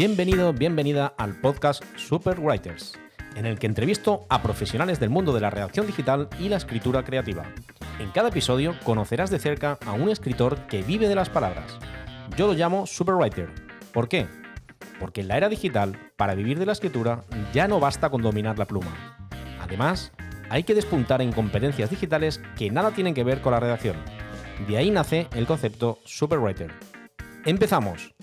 Bienvenido, bienvenida al podcast Super Writers, en el que entrevisto a profesionales del mundo de la redacción digital y la escritura creativa. En cada episodio conocerás de cerca a un escritor que vive de las palabras. Yo lo llamo Superwriter. ¿Por qué? Porque en la era digital, para vivir de la escritura, ya no basta con dominar la pluma. Además, hay que despuntar en competencias digitales que nada tienen que ver con la redacción. De ahí nace el concepto Superwriter. ¡Empezamos!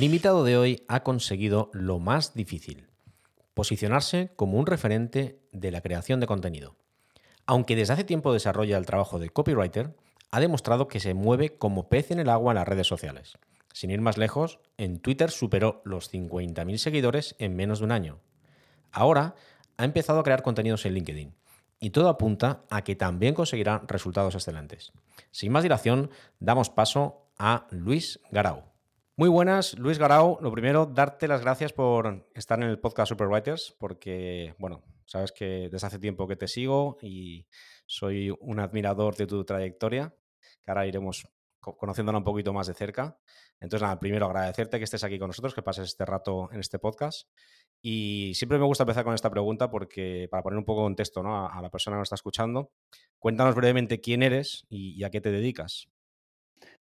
El invitado de hoy ha conseguido lo más difícil, posicionarse como un referente de la creación de contenido. Aunque desde hace tiempo desarrolla el trabajo de copywriter, ha demostrado que se mueve como pez en el agua en las redes sociales. Sin ir más lejos, en Twitter superó los 50.000 seguidores en menos de un año. Ahora ha empezado a crear contenidos en LinkedIn y todo apunta a que también conseguirá resultados excelentes. Sin más dilación, damos paso a Luis Garau. Muy buenas, Luis Garau. Lo primero, darte las gracias por estar en el podcast Superwriters, porque, bueno, sabes que desde hace tiempo que te sigo y soy un admirador de tu trayectoria, que ahora iremos conociéndola un poquito más de cerca. Entonces, nada, primero agradecerte que estés aquí con nosotros, que pases este rato en este podcast. Y siempre me gusta empezar con esta pregunta porque, para poner un poco de contexto a, la persona que nos está escuchando, cuéntanos brevemente quién eres y a qué te dedicas.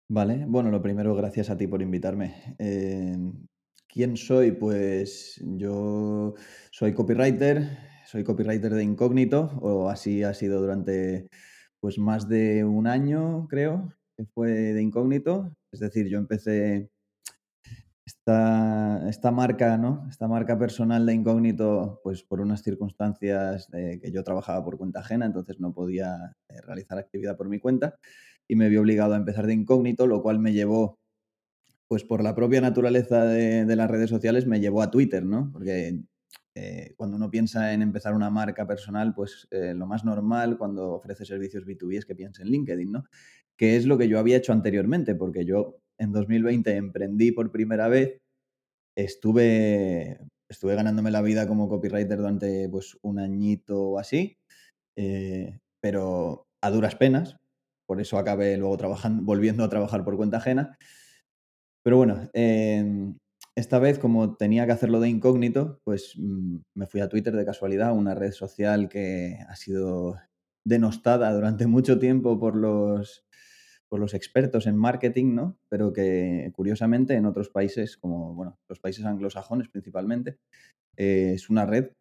Vale, bueno, lo primero, gracias a ti por invitarme. Em, ¿quién soy? Pues yo soy copywriter, soy copywriter de incógnito, o así ha sido durante pues más de un año, creo, que fue de incógnito. Es decir, yo empecé esta, esta marca, ¿no? Esta marca personal de incógnito, pues por unas circunstancias que yo trabajaba por cuenta ajena, entonces no podía eh, realizar actividad por mi cuenta y me vi obligado a empezar de incógnito, lo cual me llevó, pues por la propia naturaleza de, las redes sociales, me llevó a Twitter, ¿no? Porque eh, cuando uno piensa en empezar una marca personal, pues eh, lo más normal cuando ofrece servicios B2B es que piense en LinkedIn, ¿no? Que es lo que yo había hecho anteriormente, porque yo en 2020 emprendí por primera vez, estuve, estuve ganándome la vida como copywriter durante pues un añito o así, eh, pero a duras penas, por eso acabé luego trabajando, volviendo a trabajar por cuenta ajena. Pero bueno, em, esta vez como tenía que hacerlo de incógnito, pues mm, me fui a Twitter de casualidad, una red social que ha sido denostada durante mucho tiempo por los, por los expertos en marketing, ¿no? Pero que curiosamente en otros países, como bueno, los países anglosajones principalmente, eh, es una red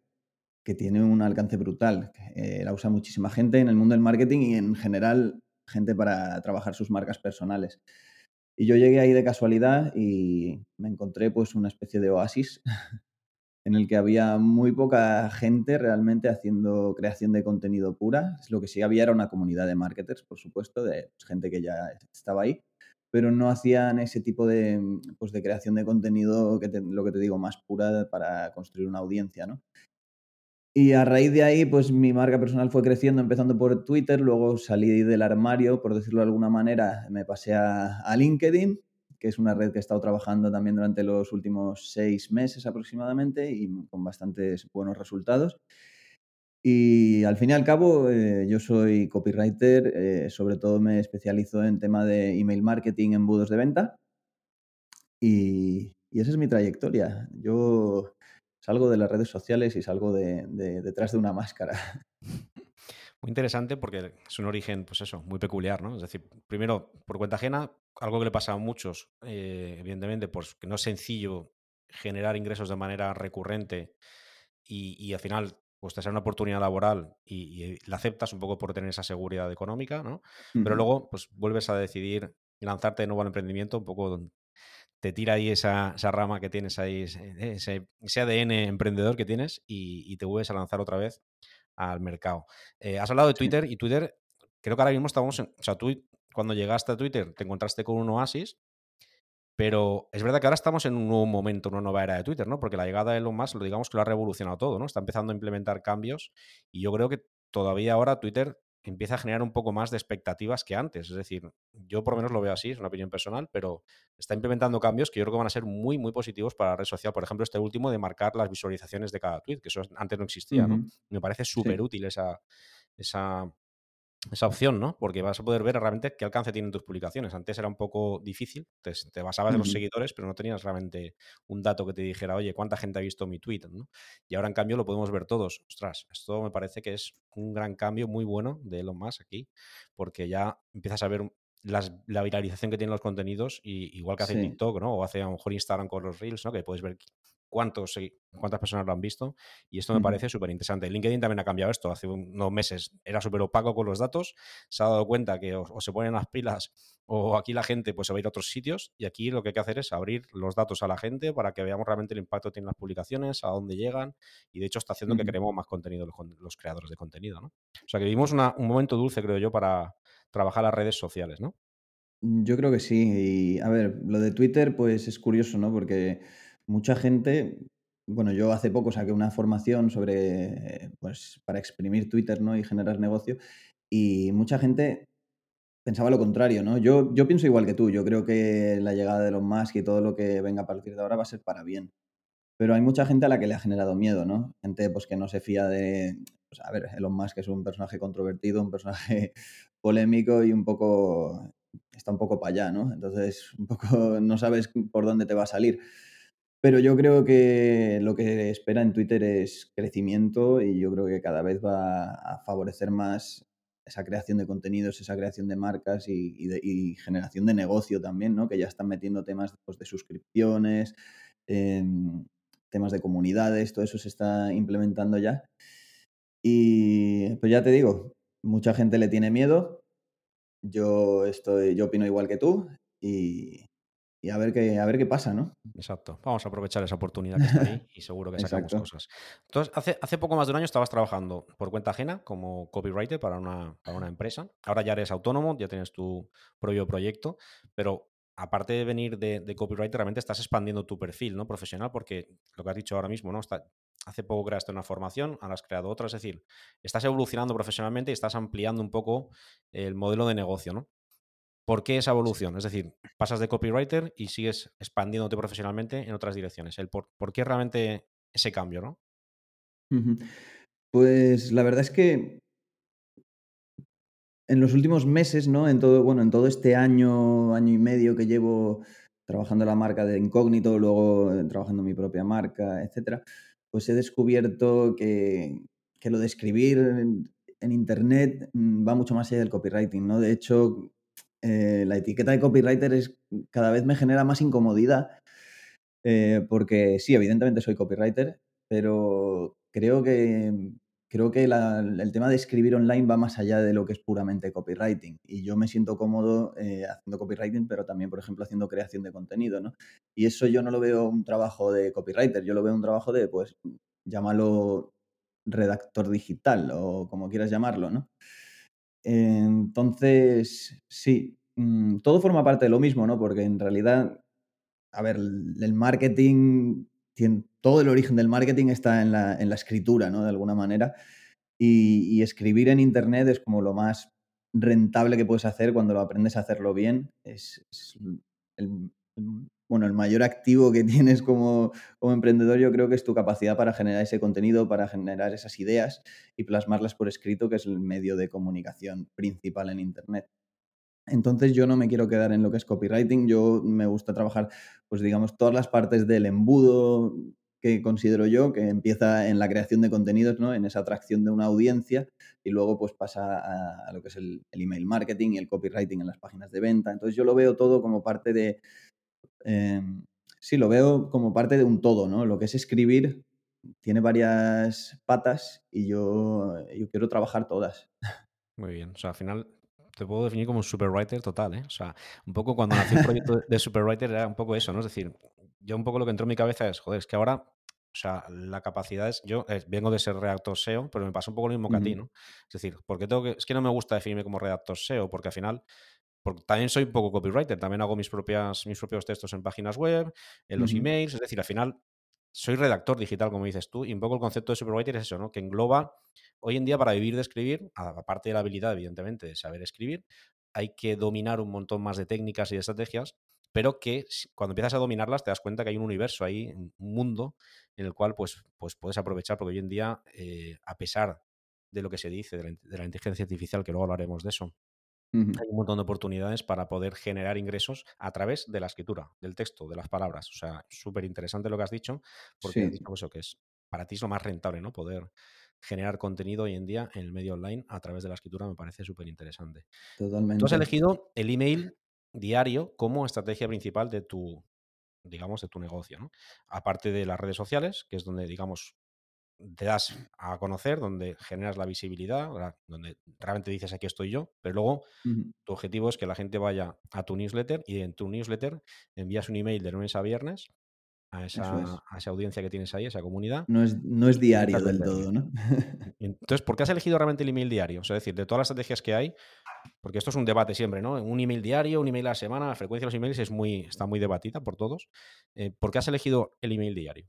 que tiene un alcance brutal. Eh, la usa muchísima gente en el mundo del marketing y en general gente para trabajar sus marcas personales. Y yo llegué ahí de casualidad y me encontré pues una especie de oasis en el que había muy poca gente realmente haciendo creación de contenido pura. Lo que sí había era una comunidad de marketers, por supuesto, de gente que ya estaba ahí, pero no hacían ese tipo de, pues, de creación de contenido, que lo que te digo, más pura para construir una audiencia, ¿no? Y a raíz de ahí, pues mi marca personal fue creciendo, empezando por Twitter, luego salí del armario, por decirlo de alguna manera, me pasé a, LinkedIn, que es una red que he estado trabajando también durante los últimos seis meses aproximadamente y con bastantes buenos resultados. Y al fin y al cabo, eh, yo soy copywriter, eh, sobre todo me especializo en tema de email marketing, embudos de venta. Y, y esa es mi trayectoria. Yo salgo de las redes sociales y salgo de, detrás de una máscara. Muy interesante porque es un origen, pues eso, muy peculiar, ¿no? Es decir, primero, por cuenta ajena, algo que le pasa a muchos, eh, evidentemente, pues que no es sencillo generar ingresos de manera recurrente y, al final, pues te sale una oportunidad laboral y, la aceptas un poco por tener esa seguridad económica, ¿no? Pero luego, pues vuelves a decidir lanzarte de nuevo al emprendimiento un poco te tira ahí esa, rama que tienes ahí, ese, ADN emprendedor que tienes y, te vuelves a lanzar otra vez al mercado. Eh, has hablado de Twitter y Twitter, creo que ahora mismo estamos, en, o sea, tú cuando llegaste a Twitter te encontraste con un oasis, pero es verdad que ahora estamos en un nuevo momento, una nueva era de Twitter, ¿no? Porque la llegada de Elon Musk, lo digamos que lo ha revolucionado todo, ¿no? Está empezando a implementar cambios y yo creo que todavía ahora Twitter empieza a generar un poco más de expectativas que antes. Es decir, yo por lo menos lo veo así, es una opinión personal, pero está implementando cambios que yo creo que van a ser muy, muy positivos para la red social. Por ejemplo, este último de marcar las visualizaciones de cada tweet, que eso antes no existía, ¿no? Me parece súper útil esa, esa, esa opción, ¿no? Porque vas a poder ver realmente qué alcance tienen tus publicaciones. Antes era un poco difícil, te, te basabas en los seguidores, pero no tenías realmente un dato que te dijera, oye, ¿cuánta gente ha visto mi tweet? ¿no? Y ahora, en cambio, lo podemos ver todos. Ostras, esto me parece que es un gran cambio muy bueno de Elon Musk aquí, porque ya empiezas a ver la viralización que tienen los contenidos, y, igual que hace TikTok, ¿no? O hace a lo mejor Instagram con los Reels, ¿no? Que puedes ver cuántos, cuántas personas lo han visto. Y esto me parece súper interesante. LinkedIn también ha cambiado esto. Hace unos meses era súper opaco con los datos. Se ha dado cuenta que o, se ponen las pilas o aquí la gente pues se va a ir a otros sitios. Y aquí lo que hay que hacer es abrir los datos a la gente para que veamos realmente el impacto que tienen las publicaciones, a dónde llegan. Y de hecho está haciendo que creemos más contenido los, creadores de contenido. ¿no? O sea que vivimos un momento dulce, creo yo, para trabajar las redes sociales, ¿no? Yo creo que sí. Y a ver, lo de Twitter, pues es curioso, ¿no? Porque mucha gente, bueno, yo hace poco saqué una formación sobre, pues, para exprimir Twitter, ¿no? Y generar negocio. Y mucha gente pensaba lo contrario, ¿no? Yo, yo pienso igual que tú. Yo creo que la llegada de Elon Musk y todo lo que venga a partir de ahora va a ser para bien. Pero hay mucha gente a la que le ha generado miedo, ¿no? Gente pues que no se fía de... Pues, a ver, Elon Musk es un personaje controvertido, un personaje polémico y un poco... está un poco para allá, ¿no? Entonces, un poco no sabes por dónde te va a salir. Pero yo creo que lo que espera en Twitter es crecimiento y yo creo que cada vez va a favorecer más esa creación de contenidos, esa creación de marcas y, generación de negocio también, ¿no? Que ya están metiendo temas pues, de suscripciones, em, temas de comunidades, todo eso se está implementando ya. Y pues ya te digo, mucha gente le tiene miedo. Yo estoy, yo opino igual que tú y, y a ver qué, a ver qué pasa, ¿no? Exacto. Vamos a aprovechar esa oportunidad que está ahí y seguro que sacamos cosas. Entonces, hace, hace poco más de un año estabas trabajando por cuenta ajena como copywriter para una, para una empresa. Ahora ya eres autónomo, ya tienes tu propio proyecto, pero aparte de venir de, copywriter, realmente estás expandiendo tu perfil ¿no? profesional porque lo que has dicho ahora mismo, ¿no? Está, hace poco creaste una formación, ahora has creado otra, es decir, estás evolucionando profesionalmente y estás ampliando un poco el modelo de negocio, ¿no? ¿Por qué esa evolución? Es decir, pasas de copywriter y sigues expandiéndote profesionalmente en otras direcciones. El por, qué realmente ese cambio, no? Pues la verdad es que en los últimos meses, ¿no? En todo, bueno, en todo este año, año y medio que llevo trabajando la marca de Incógnito, luego eh, trabajando mi propia marca, etcétera, pues he descubierto que, lo de escribir en, en, internet mm, va mucho más allá del copywriting, ¿no? De hecho, eh, la etiqueta de copywriter es, cada vez me genera más incomodidad, eh, porque sí, evidentemente soy copywriter, pero creo que, creo que el tema de escribir online va más allá de lo que es puramente copywriting. Y yo me siento cómodo eh, haciendo copywriting, pero también, por ejemplo, haciendo creación de contenido, ¿no? Y eso yo no lo veo un trabajo de copywriter, yo lo veo un trabajo de, pues, llámalo redactor digital o como quieras llamarlo, ¿no? Entonces, sí, mm, todo forma parte de lo mismo, ¿no? Porque en realidad, a ver, el marketing, todo el origen del marketing está en la, escritura, ¿no? De alguna manera. Y, escribir en Internet es como lo más rentable que puedes hacer cuando lo aprendes a hacerlo bien. Es, el, bueno, el mayor activo que tienes como, emprendedor yo creo que es tu capacidad para generar ese contenido, para generar esas ideas y plasmarlas por escrito, que es el medio de comunicación principal en Internet. Entonces yo no me quiero quedar en lo que es copywriting, yo me gusta trabajar, pues digamos, todas las partes del embudo que considero yo, que empieza en la creación de contenidos, ¿no? en esa atracción de una audiencia y luego pues pasa a, lo que es el, email marketing y el copywriting en las páginas de venta. Entonces yo lo veo todo como parte de, Em, sí, lo veo como parte de un todo, ¿no? Lo que es escribir tiene varias patas y yo, yo quiero trabajar todas. Muy bien, o sea, al final te puedo definir como un superwriter total, ¿eh? O sea, un poco cuando nací el proyecto de superwriter era un poco eso, ¿no? Es decir, yo un poco lo que entró en mi cabeza es, joder, es que ahora, o sea, la capacidad es, yo eh, vengo de ser redactor SEO, pero me pasa un poco lo mismo que a ti, ¿no? Es decir, porque tengo que, es que no me gusta definirme como redactor SEO, porque al final porque también soy un poco copywriter, también hago mis, propias, mis propios textos en páginas web, en los emails, es decir, al final soy redactor digital, como dices tú, y un poco el concepto de superwriter es eso, ¿no? Que engloba, hoy en día para vivir de escribir, aparte de la habilidad, evidentemente, de saber escribir, hay que dominar un montón más de técnicas y de estrategias, pero que cuando empiezas a dominarlas te das cuenta que hay un universo ahí, un mundo en el cual pues, pues puedes aprovechar, porque hoy en día, eh, a pesar de lo que se dice de la, de la inteligencia artificial, que luego hablaremos de eso, hay un montón de oportunidades para poder generar ingresos a través de la escritura, del texto, de las palabras. O sea, súper interesante lo que has dicho, porque has dicho eso, que es para ti es lo más rentable, ¿no? Poder generar contenido hoy en día en el medio online a través de la escritura me parece súper interesante. Totalmente. Tú has elegido el email diario como estrategia principal de tu, digamos, de tu negocio, ¿no? Aparte de las redes sociales, que es donde, digamos, te das a conocer, donde generas la visibilidad, donde realmente dices aquí estoy yo, pero luego tu objetivo es que la gente vaya a tu newsletter y en tu newsletter envías un email de lunes a viernes a esa, audiencia que tienes ahí, a esa comunidad. No es, no es diario del todo, ¿no? Entonces, ¿por qué has elegido realmente el email diario? es decir, de todas las estrategias que hay, porque esto es un debate siempre, ¿no? Un email diario, un email a la semana, la frecuencia de los emails es muy, está muy debatida por todos. Eh, ¿Por qué has elegido el email diario?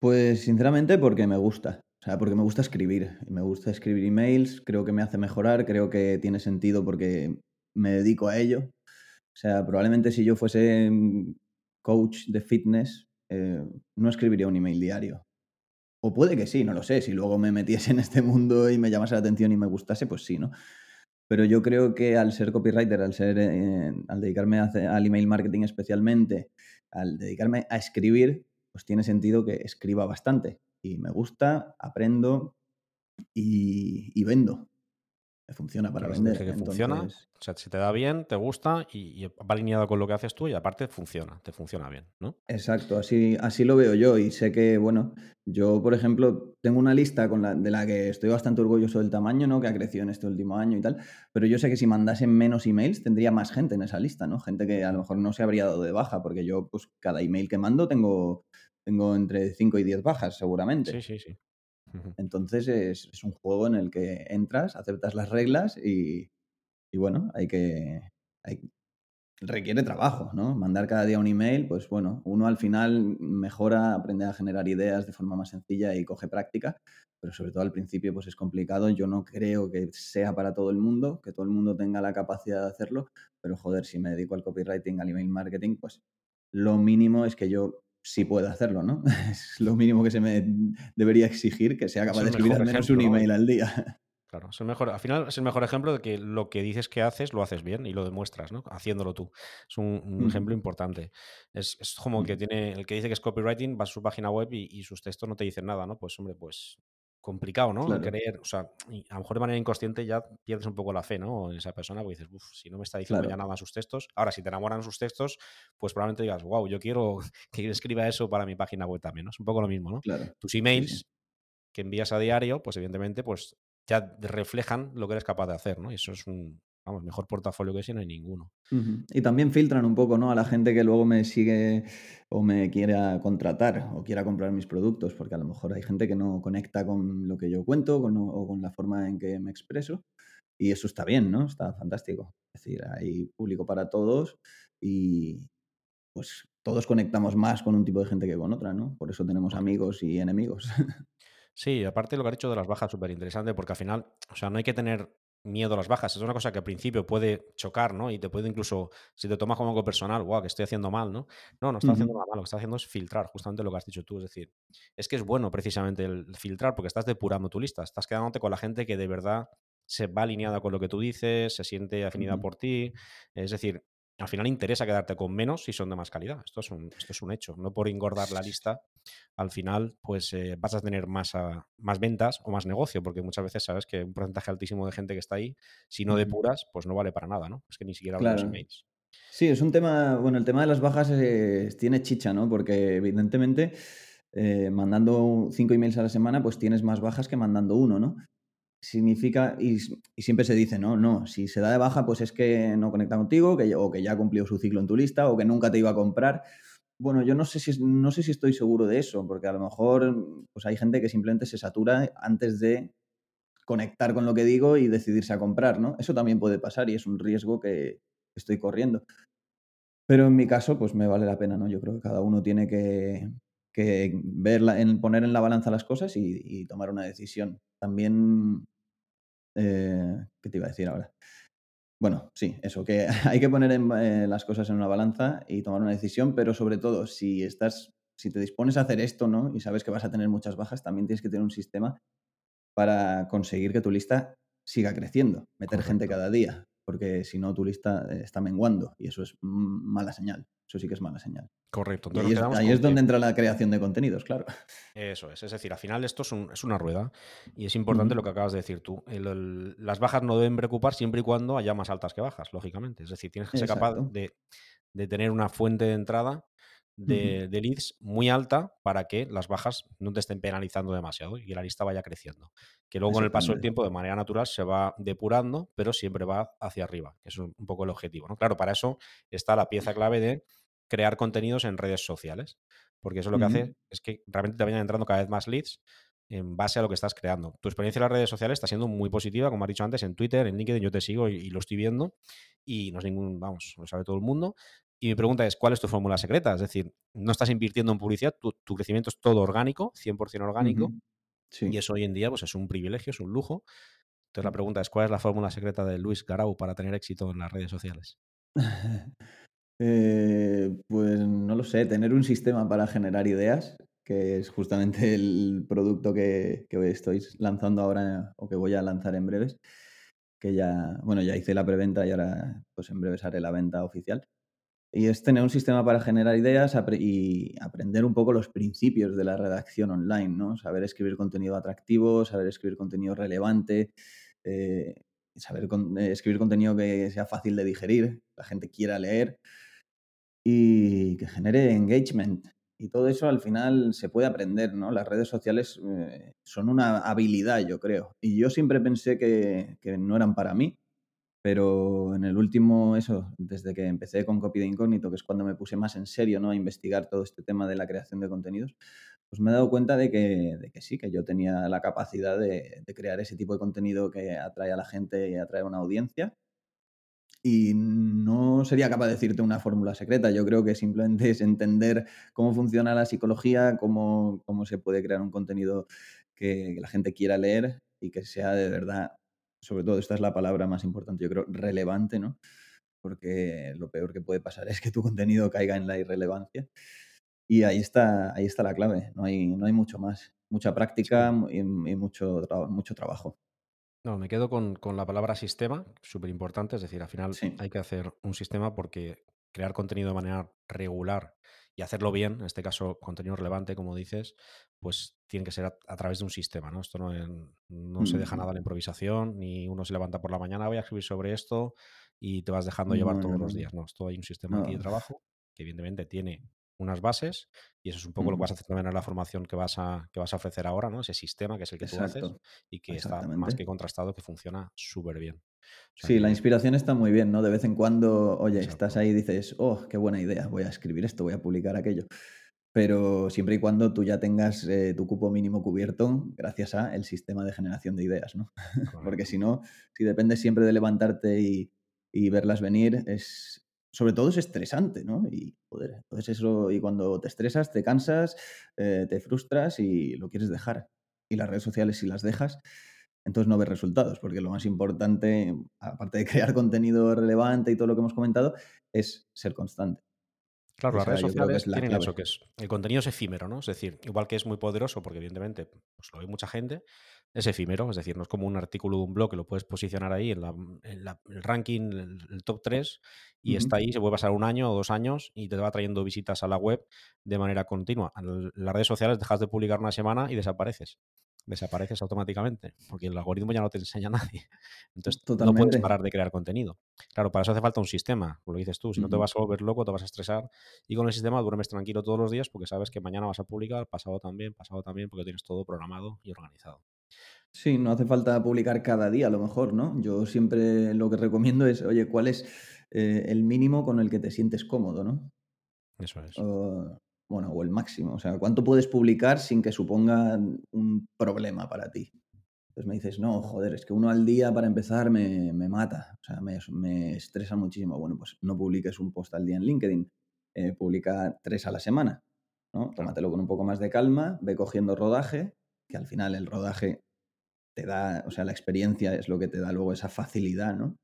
Pues sinceramente porque me gusta. O sea, porque me gusta escribir. Me gusta escribir emails, creo que me hace mejorar, creo que tiene sentido porque me dedico a ello. O sea, probablemente si yo fuese coach de fitness, eh, no escribiría un email diario. O puede que sí, no lo sé. Si luego me metiese en este mundo y me llamase la atención y me gustase, pues sí, ¿no? Pero yo creo que al ser copywriter, al, ser, eh, al dedicarme al email marketing especialmente, al dedicarme a escribir, pues tiene sentido que escriba bastante. Y me gusta, aprendo y, vendo. Funciona para vender. Que funciona, o sea, si te da bien, te gusta y, va alineado con lo que haces tú y aparte funciona, te funciona bien, ¿no? Exacto, así, así lo veo yo y sé que, bueno, yo, por ejemplo, tengo una lista con la, de la que estoy bastante orgulloso del tamaño, ¿no? Que ha crecido en este último año y tal, pero yo sé que si mandasen menos emails tendría más gente en esa lista, ¿no? Gente que a lo mejor no se habría dado de baja porque yo, pues, cada email que mando tengo tengo entre 5 y 10 bajas, seguramente. Sí, sí, sí. Entonces es, un juego en el que entras, aceptas las reglas y, bueno, hay que. requiere trabajo, ¿no? Mandar cada día un email, pues bueno, uno al final mejora, aprende a generar ideas de forma más sencilla y coge práctica, pero sobre todo al principio pues es complicado. Yo no creo que sea para todo el mundo, que todo el mundo tenga la capacidad de hacerlo, pero joder, si me dedico al copywriting, al email marketing, pues lo mínimo es que yo sí puede hacerlo, ¿no? Es lo mínimo que se me debería exigir, que sea capaz de escribir al menos un email al día. Claro, es el mejor, al final es el mejor ejemplo de que lo que dices que haces, lo haces bien y lo demuestras, ¿no? Haciéndolo tú. Es un, ejemplo importante. Es, como el que tiene, el que dice que es copywriting, va a su página web y, y, sus textos no te dicen nada, ¿no? Pues hombre, pues complicado, ¿no? Creer, o sea, a lo mejor de manera inconsciente ya pierdes un poco la fe, ¿no? En esa persona, porque dices, uff, si no me está diciendo ya nada sus textos. Ahora, si te enamoran sus textos, pues probablemente digas, wow, yo quiero que escriba eso para mi página web también, ¿no? Es un poco lo mismo, ¿no? Tus emails que envías a diario, pues evidentemente, pues ya reflejan lo que eres capaz de hacer, ¿no? Y eso es un, vamos, mejor portafolio que ese no hay ninguno. Y también filtran un poco, ¿no? A la gente que luego me sigue o me quiera contratar o quiera comprar mis productos, porque a lo mejor hay gente que no conecta con lo que yo cuento o con la forma en que me expreso. Y eso está bien, ¿no? Está fantástico. Es decir, hay público para todos y pues todos conectamos más con un tipo de gente que con otra, ¿no? Por eso tenemos amigos y enemigos. Sí, aparte lo que ha dicho de las bajas, súper interesante, porque al final, o sea, no hay que tener miedo a las bajas. Es una cosa que al principio puede chocar, ¿no? Y te puede incluso, si te tomas como algo personal, wow, que estoy haciendo mal, ¿no? No, no está haciendo nada mal, lo que estás haciendo es filtrar, justamente lo que has dicho tú. Es decir, es que es bueno precisamente el filtrar porque estás depurando tu lista, estás quedándote con la gente que de verdad se va alineada con lo que tú dices, se siente afinidad por ti. Es decir, al final interesa quedarte con menos si son de más calidad. Esto es un, esto es un hecho. No por engordar la lista, al final, pues eh, vas a tener más, más ventas o más negocio, porque muchas veces sabes que un porcentaje altísimo de gente que está ahí, si no depuras, pues no vale para nada, ¿no? Es que ni siquiera los emails. Sí, es un tema, bueno, el tema de las bajas tiene chicha, ¿no? Porque evidentemente eh, mandando cinco emails a la semana, pues tienes más bajas que mandando uno, ¿no? Significa, y, siempre se dice, no, no, si se da de baja, pues es que no conecta contigo, que, o que ya cumplió su ciclo en tu lista, o que nunca te iba a comprar. Bueno, yo no sé si, no sé si estoy seguro de eso, porque a lo mejor pues hay gente que simplemente se satura antes de conectar con lo que digo y decidirse a comprar, ¿no? Eso también puede pasar y es un riesgo que estoy corriendo. Pero en mi caso, pues me vale la pena, ¿no? Yo creo que cada uno tiene que, que verla, en, poner en la balanza las cosas y, tomar una decisión. También, eh, ¿qué te iba a decir ahora? Bueno, sí, eso, que hay que poner eh, las cosas en una balanza y tomar una decisión, pero sobre todo, si estás, si te dispones a hacer esto, ¿no? Y sabes que vas a tener muchas bajas, también tienes que tener un sistema para conseguir que tu lista siga creciendo, meter gente cada día, porque si no tu lista eh, está menguando y eso es mala señal. Eso sí que es mala señal. Correcto. ahí es, donde entra la creación de contenidos, claro. Eso es. Es decir, al final esto es, una rueda y es importante lo que acabas de decir tú. las bajas no deben preocupar siempre y cuando haya más altas que bajas, lógicamente. Es decir, tienes que ser capaz de, de tener una fuente de entrada de, leads muy alta para que las bajas no te estén penalizando demasiado y que la lista vaya creciendo. Que luego con el paso del tiempo de manera natural se va depurando, pero siempre va hacia arriba. Eso es un poco el objetivo. ¿no? Claro, para eso está la pieza clave de crear contenidos en redes sociales. Porque eso lo que hace es que realmente te vayan entrando cada vez más leads en base a lo que estás creando. Tu experiencia en las redes sociales está siendo muy positiva, como has dicho antes, en Twitter, en LinkedIn, yo te sigo y, y, lo estoy viendo y no es ningún, vamos, lo sabe todo el mundo. Y mi pregunta es, ¿cuál es tu fórmula secreta? Es decir, no estás invirtiendo en publicidad, tu, crecimiento es todo orgánico, 100% orgánico, y eso hoy en día pues, es un privilegio, es un lujo. Entonces la pregunta es, ¿cuál es la fórmula secreta de Luis Garau para tener éxito en las redes sociales? Eh, pues no lo sé, tener un sistema para generar ideas, que es justamente el producto que, que estoy lanzando ahora o que voy a lanzar en breves, que ya, bueno, ya hice la preventa y ahora pues en breves haré la venta oficial. Y es tener un sistema para generar ideas y aprender un poco los principios de la redacción online, ¿no? Saber escribir contenido atractivo, saber escribir contenido relevante, eh, saber eh, escribir contenido que sea fácil de digerir, la gente quiera leer y que genere engagement. Y todo eso al final se puede aprender, ¿no? Las redes sociales eh, son una habilidad, yo creo. Y yo siempre pensé que, que no eran para mí pero en el último, eso, desde que empecé con Copy de Incógnito, que es cuando me puse más en serio ¿no? a investigar todo este tema de la creación de contenidos, pues me he dado cuenta de que, de que sí, que yo tenía la capacidad de, crear ese tipo de contenido que atrae a la gente y atrae a una audiencia. Y no sería capaz de decirte una fórmula secreta. Yo creo que simplemente es entender cómo funciona la psicología, cómo, cómo se puede crear un contenido que la gente quiera leer y que sea de verdad sobre todo esta es la palabra más importante, yo creo, relevante, ¿no? Porque lo peor que puede pasar es que tu contenido caiga en la irrelevancia. Y ahí está, ahí está la clave, no hay, no hay mucho más. Mucha práctica y, mucho, mucho trabajo. No, me quedo con, con la palabra sistema, súper importante, es decir, al final hay que hacer un sistema porque crear contenido de manera regular y hacerlo bien, en este caso contenido relevante, como dices, pues tiene que ser a, través de un sistema, ¿no? Esto no, no se deja nada a la improvisación, ni uno se levanta por la mañana, voy a escribir sobre esto y te vas dejando llevar todos los días, ¿no? Esto hay un sistema aquí de trabajo que evidentemente tiene unas bases y eso es un poco lo que vas a hacer también en la formación que vas a, que vas a ofrecer ahora, ¿no? Ese sistema que es el que tú haces y que está más que contrastado, que funciona súper bien. Sí, la inspiración está muy bien, ¿no? De vez en cuando, oye, estás ahí y dices, oh, qué buena idea, voy a escribir esto, voy a publicar aquello. Pero siempre y cuando tú ya tengas eh, tu cupo mínimo cubierto gracias a el sistema de generación de ideas, ¿no? Porque si no, si dependes siempre de levantarte y, y verlas venir, es, sobre todo es estresante, ¿no? Y joder, entonces eso, y cuando te estresas, te cansas, eh, te frustras y lo quieres dejar. Y las redes sociales, si las dejas, entonces no ves resultados, porque lo más importante, aparte de crear contenido relevante y todo lo que hemos comentado, es ser constante. Claro, las redes sociales tienen eso, que es el contenido es efímero, ¿no? Es decir, igual que es muy poderoso, porque evidentemente pues, lo ve mucha gente, es efímero, es decir, no es como un artículo de un blog que lo puedes posicionar ahí en, el ranking, el, top 3, y está ahí, se puede pasar un año o dos años y te va trayendo visitas a la web de manera continua. En las redes sociales dejas de publicar una semana y desapareces desapareces automáticamente, porque el algoritmo ya no te enseña a nadie. Entonces no puedes parar de crear contenido. Claro, para eso hace falta un sistema, como lo dices tú, si no te vas a volver loco, te vas a estresar y con el sistema duermes tranquilo todos los días porque sabes que mañana vas a publicar, pasado también, pasado también, porque tienes todo programado y organizado. Sí, no hace falta publicar cada día a lo mejor, ¿no? Yo siempre lo que recomiendo es, oye, ¿cuál es eh, el mínimo con el que te sientes cómodo, ¿no? Eso es bueno, o el máximo. O sea, ¿cuánto puedes publicar sin que suponga un problema para ti? Entonces me dices, no, joder, es que uno al día para empezar me, mata, o sea, me, estresa muchísimo. Bueno, pues no publiques un post al día en LinkedIn, eh, publica tres a la semana. ¿no? Tómatelo con un poco más de calma, ve cogiendo rodaje, que al final el rodaje te da, o sea, la experiencia es lo que te da luego esa facilidad, ¿no?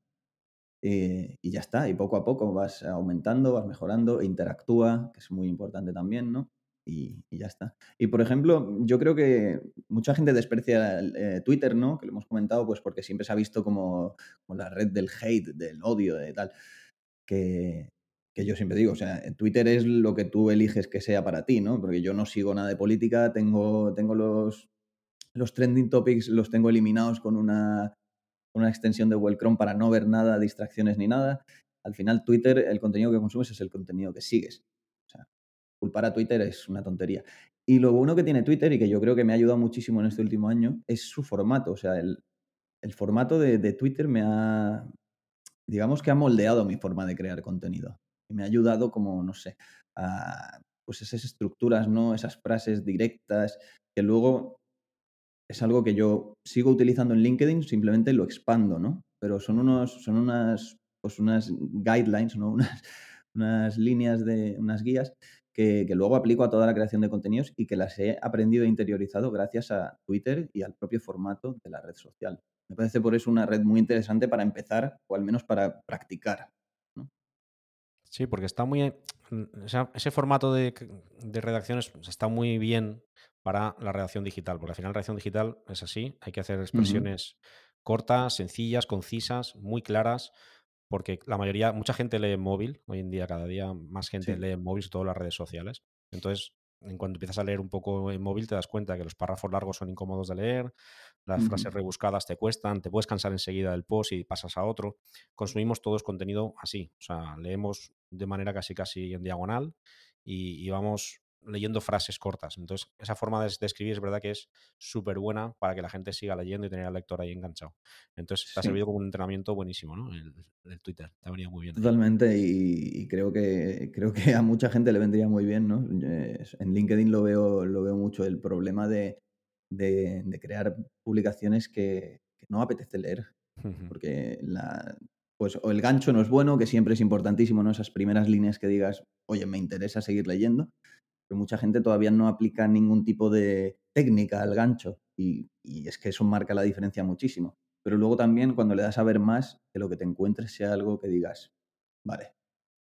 Eh, y ya está, y poco a poco vas aumentando, vas mejorando, interactúa, que es muy importante también, ¿no? Y, y ya está. Y por ejemplo, yo creo que mucha gente desprecia eh, Twitter, ¿no? Que lo hemos comentado, pues porque siempre se ha visto como, como la red del hate, del odio, de tal. Que, que yo siempre digo, o sea, Twitter es lo que tú eliges que sea para ti, ¿no? Porque yo no sigo nada de política, tengo, tengo los, los trending topics, los tengo eliminados con una, una extensión de Chrome para no ver nada, distracciones ni nada. Al final, Twitter, el contenido que consumes es el contenido que sigues. O sea, culpar a Twitter es una tontería. Y lo bueno que tiene Twitter, y que yo creo que me ha ayudado muchísimo en este último año, es su formato. O sea, el, el formato de, de Twitter me ha, digamos que ha moldeado mi forma de crear contenido. Y me ha ayudado como, no sé, a pues esas estructuras, ¿no? Esas frases directas que luego es algo que yo sigo utilizando en LinkedIn, simplemente lo expando, ¿no? Pero son unos, son unas, pues unas guidelines, ¿no? Unas, unas líneas de, unas guías que, que luego aplico a toda la creación de contenidos y que las he aprendido e interiorizado gracias a Twitter y al propio formato de la red social. Me parece por eso una red muy interesante para empezar, o al menos para practicar. Sí, porque está muy. ese formato de, de redacciones pues, está muy bien para la redacción digital, porque al final la redacción digital es así, hay que hacer expresiones cortas, sencillas, concisas, muy claras, porque la mayoría, mucha gente lee en móvil, hoy en día cada día más gente Sí. lee en móvil, sobre todo las redes sociales. Entonces, en cuanto empiezas a leer un poco en móvil, te das cuenta que los párrafos largos son incómodos de leer, las frases rebuscadas te cuestan, te puedes cansar enseguida del post y pasas a otro consumimos todos contenido así. O sea, leemos de manera casi casi en diagonal y, y vamos leyendo frases cortas. Entonces, esa forma de, de escribir es verdad que es súper buena para que la gente siga leyendo y tener al lector ahí enganchado. Entonces, te ha Sí. servido como un entrenamiento buenísimo, ¿no? El, el Twitter. Te ha venido muy bien. Totalmente, y, y creo que creo que a mucha gente le vendría muy bien, ¿no? Eh, en LinkedIn lo veo, lo veo mucho, el problema de, de- de crear publicaciones que, que no apetece leer, porque la, pues, o el gancho no es bueno, que siempre es importantísimo, ¿no? Esas primeras líneas que digas, oye, me interesa seguir leyendo, pero mucha gente todavía no aplica ningún tipo de técnica al gancho, y, y es que eso marca la diferencia muchísimo. Pero luego también cuando le das a ver más, que lo que te encuentres sea algo que digas, Vale,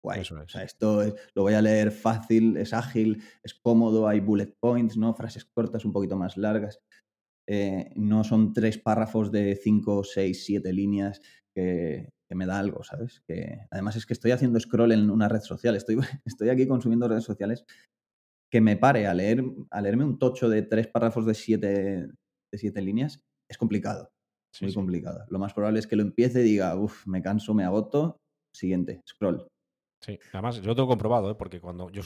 guay. Eso O sea, es. esto es- lo voy a leer fácil, es ágil, es cómodo, hay bullet points, ¿no? Frases cortas, un poquito más largas. Eh, no son tres párrafos de cinco, seis, siete líneas que, que me da algo, ¿sabes? Que además es que estoy haciendo scroll en una red social, estoy, estoy aquí consumiendo redes sociales que me pare a leer, a leerme un tocho de tres párrafos de siete, de siete líneas es complicado, Sí, muy sí. complicado. Lo más probable es que lo empiece y diga, uff, me canso, me agoto, siguiente, scroll. Sí, además yo lo tengo comprobado, ¿eh? porque cuando yo,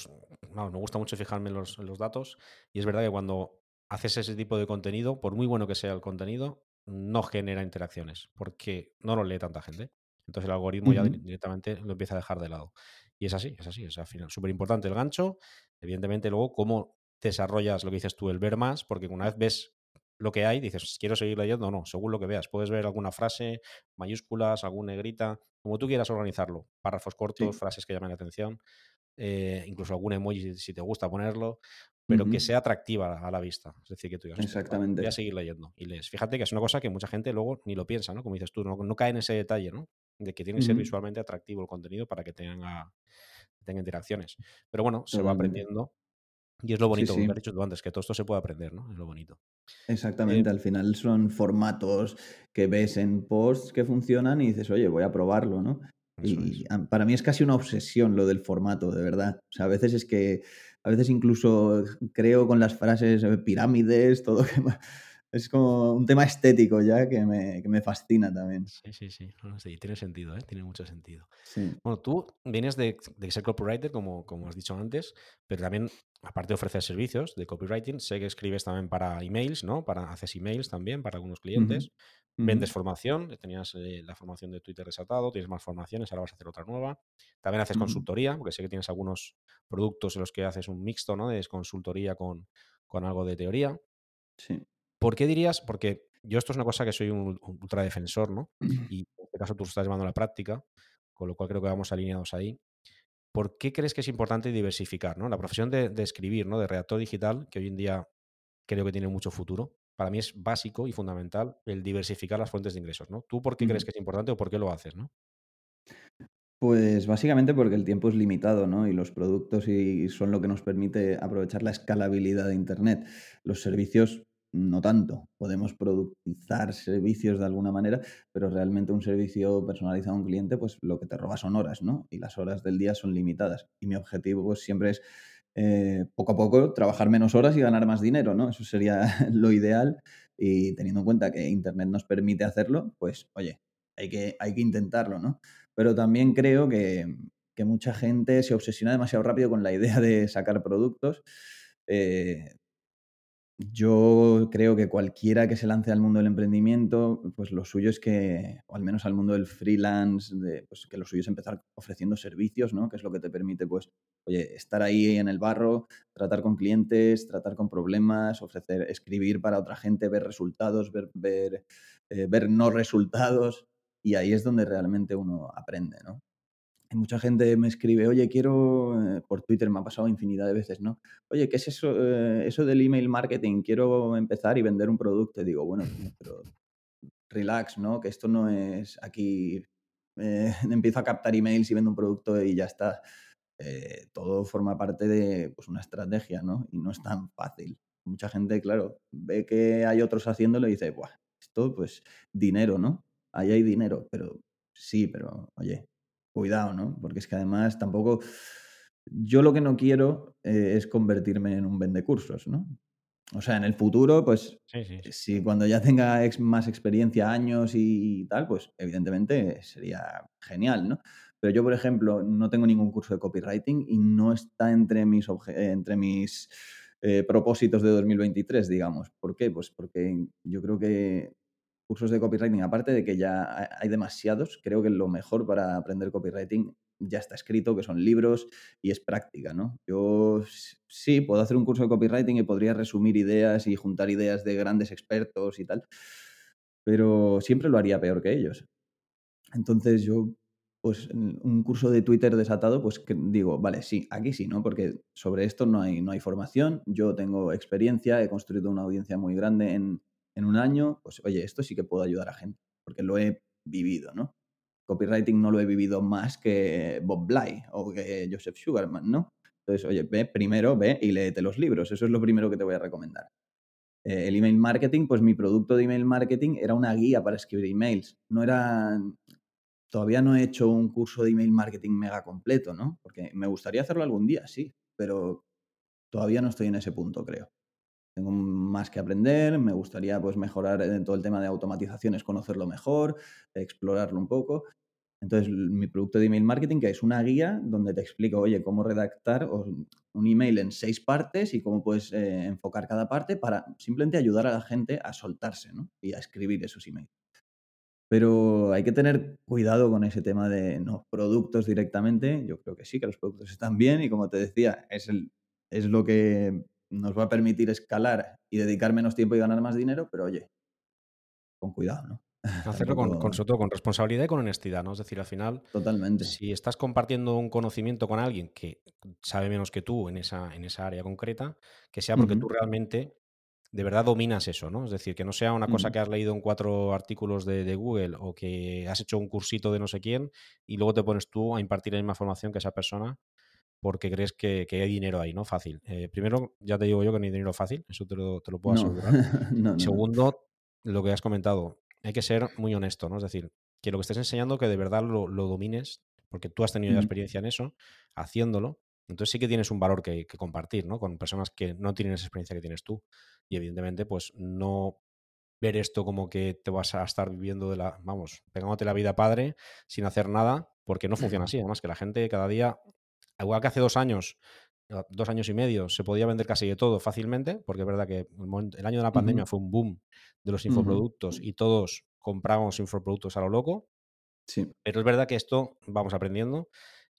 vamos, me gusta mucho fijarme en los, en los datos y es verdad que cuando haces ese tipo de contenido, por muy bueno que sea el contenido, no genera interacciones porque no lo lee tanta gente. Entonces el algoritmo ya directamente lo empieza a dejar de lado. Y es así, es así, es al final súper importante el gancho, evidentemente luego cómo desarrollas lo que dices tú, el ver más, porque una vez ves lo que hay, dices, quiero seguir leyendo o no, según lo que veas. Puedes ver alguna frase, mayúsculas, alguna negrita, como tú quieras organizarlo. Párrafos cortos, Sí, frases que llamen la atención, eh, incluso algún emoji si, te gusta ponerlo, pero que sea atractiva a la vista. Es decir, que tú digas, hostia, vale, voy a exactamente, seguir leyendo y lees. Fíjate que es una cosa que mucha gente luego ni lo piensa, ¿no? Como dices tú, no, no cae en ese detalle, ¿no? De que tiene que ser visualmente atractivo el contenido para que tenga, tenga interacciones. Pero bueno, se va aprendiendo y es lo Sí, bonito, lo que has sí, dicho tú antes, que todo esto se puede aprender, ¿no? Es lo bonito. Eh, exactamente. Al final son formatos que ves en posts que funcionan y dices, oye, voy a probarlo, ¿no? Y es. para mí es casi una obsesión lo del formato, de verdad. O sea, a veces es que, a veces incluso creo con las frases eh, pirámides, todo que es como un tema estético ya que me, que me fascina también. Sí, sí, sí. Tiene sentido, ¿eh? Tiene mucho sentido. Sí. Bueno, tú vienes de, de ser copywriter, como, como has dicho antes, pero también, aparte de ofrecer servicios de copywriting, sé que escribes también para emails, ¿no? Para, haces emails también para algunos clientes. Vendes formación, tenías eh, la formación de Twitter desatado, tienes más formaciones, ahora vas a hacer otra nueva. También haces consultoría, porque sé que tienes algunos productos en los que haces un mixto, ¿no? De consultoría con, con algo de teoría. Sí. ¿Por qué dirías? Porque yo esto es una cosa que soy un, un ultradefensor, ¿no? Y en este caso tú lo estás llevando a la práctica, con lo cual creo que vamos alineados ahí. ¿por qué crees que es importante diversificar? ¿no? La profesión de, de escribir, ¿no? de redactor digital, que hoy en día creo que tiene mucho futuro. Para mí es básico y fundamental el diversificar las fuentes de ingresos, ¿no? ¿Tú por qué crees que es importante o por qué lo haces, no? Pues básicamente porque el tiempo es limitado, ¿no? Y los productos y son lo que nos permite aprovechar la escalabilidad de Internet. Los servicios no tanto. Podemos productizar servicios de alguna manera, pero realmente un servicio personalizado a un cliente, pues lo que te roba son horas, ¿no? Y las horas del día son limitadas. Y mi objetivo pues siempre es eh, poco a poco trabajar menos horas y ganar más dinero, ¿no? Eso sería lo ideal. Y teniendo en cuenta que Internet nos permite hacerlo, pues oye, hay que, hay que intentarlo, ¿no? Pero también creo que, que mucha gente se obsesiona demasiado rápido con la idea de sacar productos. Eh, yo creo que cualquiera que se lance al mundo del emprendimiento, pues lo suyo es que, o al menos al mundo del freelance, de, pues que lo suyo es empezar ofreciendo servicios, ¿no? Que es lo que te permite, pues, oye, estar ahí en el barro, tratar con clientes, tratar con problemas, ofrecer, escribir para otra gente, ver resultados, ver, ver, eh, ver no resultados. Y ahí es donde realmente uno aprende, ¿no? Mucha gente me escribe, oye, quiero, eh, por Twitter me ha pasado infinidad de veces, ¿no? Oye, ¿qué es eso, eh, eso del email marketing? Quiero empezar y vender un producto. Y digo, bueno, pero relax, ¿no? Que esto no es aquí, eh, empiezo a captar emails y vendo un producto y ya está. Eh, todo forma parte de pues, una estrategia, ¿no? Y no es tan fácil. Mucha gente, claro, ve que hay otros haciéndolo y dice, Buah, esto pues dinero, ¿no? Ahí hay dinero, pero sí, pero oye, cuidado, ¿no? Porque es que además tampoco... Yo lo que no quiero eh, es convertirme en un vendecursos, ¿no? O sea, en el futuro, pues, Sí, sí, sí. si cuando ya tenga ex más experiencia, años y tal, pues evidentemente sería genial, ¿no? Pero yo, por ejemplo, no tengo ningún curso de copywriting y no está entre mis, eh, entre mis eh, propósitos de 2023, digamos. ¿Por qué? Pues porque yo creo que cursos de copywriting, aparte de que ya ha- hay demasiados, creo que lo mejor para aprender copywriting ya está escrito, que son libros y es práctica, ¿no? Yo sí puedo hacer un curso de copywriting y podría resumir ideas y juntar ideas de grandes expertos y tal, pero siempre lo haría peor que ellos. Entonces yo, pues un curso de Twitter desatado, pues digo, vale, sí, aquí sí, ¿no? Porque sobre esto no hay, no hay formación, yo tengo experiencia, he construido una audiencia muy grande en, en un año, pues oye, esto sí que puedo ayudar a gente, porque lo he vivido, ¿no? Copywriting no lo he vivido más que Bob Bly o que Joseph Sugarman, ¿no? Entonces, oye, ve primero, ve y léete los libros, eso es lo primero que te voy a recomendar. Eh, el email marketing, pues mi producto de email marketing era una guía para escribir emails, no era Todavía no he hecho un curso de email marketing mega completo, ¿no? Porque me gustaría hacerlo algún día, sí, pero todavía no estoy en ese punto, creo. Tengo más que aprender, me gustaría pues mejorar en todo el tema de automatizaciones, conocerlo mejor, explorarlo un poco. Entonces, mi producto de email marketing, que es una guía donde te explico, oye, cómo redactar un email en seis partes y cómo puedes eh, enfocar cada parte para simplemente ayudar a la gente a soltarse, ¿no? Y a escribir esos emails. Pero hay que tener cuidado con ese tema de no productos directamente. Yo creo que sí, que los productos están bien y como te decía, es, el, es lo que nos va a permitir escalar y dedicar menos tiempo y ganar más dinero, pero oye, con cuidado, ¿no? Hacerlo con, sobre todo con responsabilidad y con honestidad, ¿no? Es decir, al final, totalmente. si estás compartiendo un conocimiento con alguien que sabe menos que tú en esa, en esa área concreta, que sea porque tú realmente de verdad dominas eso, ¿no? Es decir, que no sea una cosa que has leído en cuatro artículos de, de Google o que has hecho un cursito de no sé quién y luego te pones tú a impartir la misma formación que esa persona porque crees que, que hay dinero ahí, ¿no? Fácil. Eh, primero, ya te digo yo que no hay dinero fácil, eso te lo, te lo puedo No, asegurar. no, segundo, lo que has comentado, hay que ser muy honesto, ¿no? Es decir, que lo que estés enseñando que de verdad lo, lo domines, porque tú has tenido ya experiencia en eso, haciéndolo, entonces sí que tienes un valor que, que compartir, ¿no? Con personas que no tienen esa experiencia que tienes tú. Y evidentemente, pues no ver esto como que te vas a estar viviendo de la, vamos, pegándote la vida padre sin hacer nada, porque no funciona así. Además, que la gente cada día, igual que hace dos años, a- dos años y medio, se podía vender casi de todo fácilmente, porque es verdad que el, momento- el año de la pandemia fue un boom de los infoproductos y todos compramos infoproductos a lo loco, Sí. pero es verdad que esto vamos aprendiendo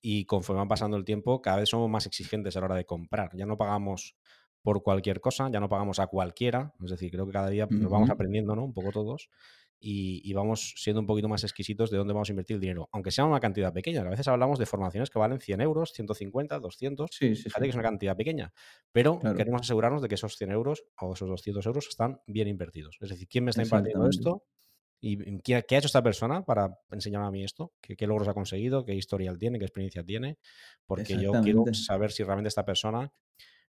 y conforme va pasando el tiempo, cada vez somos más exigentes a la hora de comprar. Ya no pagamos por cualquier cosa, ya no pagamos a cualquiera. Es decir, creo que cada día nos vamos aprendiendo, ¿no? Un poco todos. Y, vamos siendo un poquito más exquisitos de dónde vamos a invertir el dinero, aunque sea una cantidad pequeña. A veces hablamos de formaciones que valen 100 euros, 150, 200, sí, sí, fíjate que es una cantidad pequeña, pero queremos asegurarnos de que esos 100 euros o esos 200 euros están bien invertidos. Es decir, ¿quién me está impartiendo esto? ¿Y qué, ha hecho esta persona para enseñarme a mí esto? ¿Qué, logros ha conseguido? ¿Qué historial tiene? ¿Qué experiencia tiene? Porque yo quiero saber si realmente esta persona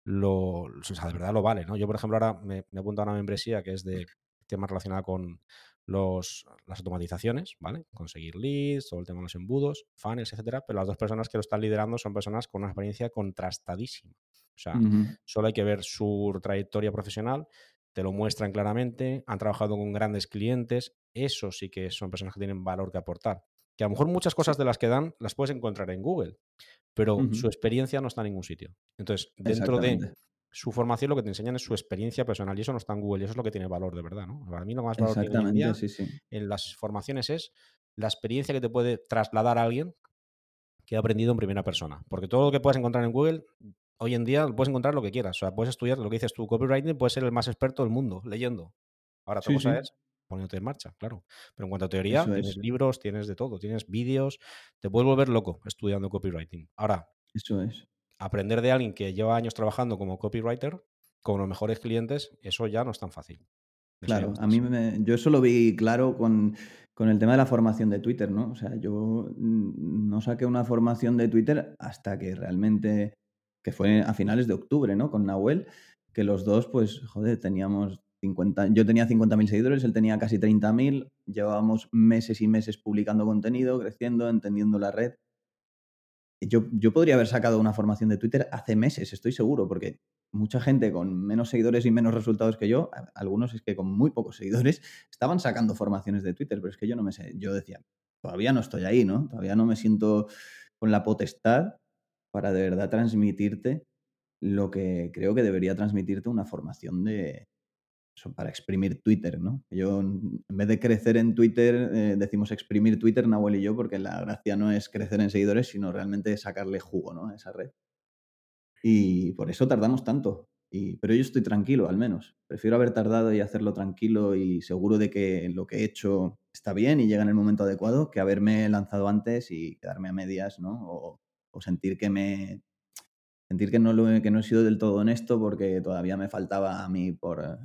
lo, o sea, de verdad lo vale, ¿no? Yo, por ejemplo, ahora me, me he apuntado a una membresía que es de temas relacionados con los, las automatizaciones, ¿vale? Conseguir leads, todo el tema de los embudos, funnels, etcétera, pero las dos personas que lo están liderando son personas con una experiencia contrastadísima. O sea, solo hay que ver su trayectoria profesional, te lo muestran claramente, han trabajado con grandes clientes, eso sí que son personas que tienen valor que aportar. Que a lo mejor muchas cosas de las que dan las puedes encontrar en Google, pero su experiencia no está en ningún sitio. Entonces, dentro de su formación lo que te enseñan es su experiencia personal y eso no está en Google y eso es lo que tiene valor de verdad, ¿no? Para mí lo más valor que tiene en las formaciones es la experiencia que te puede trasladar a alguien que ha aprendido en primera persona. Porque todo lo que puedes encontrar en Google, hoy en día puedes encontrar lo que quieras. O sea, puedes estudiar lo que dices tú, copywriting, puedes ser el más experto del mundo leyendo. Ahora, otra cosa es poniéndote en marcha, claro. Pero en cuanto a teoría, tienes libros, tienes de todo, tienes vídeos, te puedes volver loco estudiando copywriting. Ahora, eso es aprender de alguien que lleva años trabajando como copywriter con los mejores clientes, eso ya no es tan fácil. claro, a mí me, yo eso lo vi claro con, con, el tema de la formación de Twitter, ¿no? O sea, yo no saqué una formación de Twitter hasta que realmente, que fue a finales de octubre, ¿no? Con Nahuel, que los dos, pues, joder, teníamos 50, yo tenía 50.000 seguidores, él tenía casi 30.000, llevábamos meses y meses publicando contenido, creciendo, entendiendo la red yo, yo podría haber sacado una formación de Twitter hace meses, estoy seguro, porque mucha gente con menos seguidores y menos resultados que yo, algunos es que con muy pocos seguidores, estaban sacando formaciones de Twitter, pero es que yo no me sé, yo decía, todavía no estoy ahí, ¿no? Todavía no me siento con la potestad para de verdad transmitirte lo que creo que debería transmitirte una formación de, para exprimir Twitter, ¿no? Yo, en vez de crecer en Twitter, eh, decimos exprimir Twitter, Nahuel y yo, porque la gracia no es crecer en seguidores, sino realmente sacarle jugo, ¿no? A esa red. Y por eso tardamos tanto. Y, pero yo estoy tranquilo, al menos. Prefiero haber tardado y hacerlo tranquilo y seguro de que lo que he hecho está bien y llega en el momento adecuado, que haberme lanzado antes y quedarme a medias, ¿no? O, sentir que me sentir que no, que no he sido del todo honesto porque todavía me faltaba a mí por,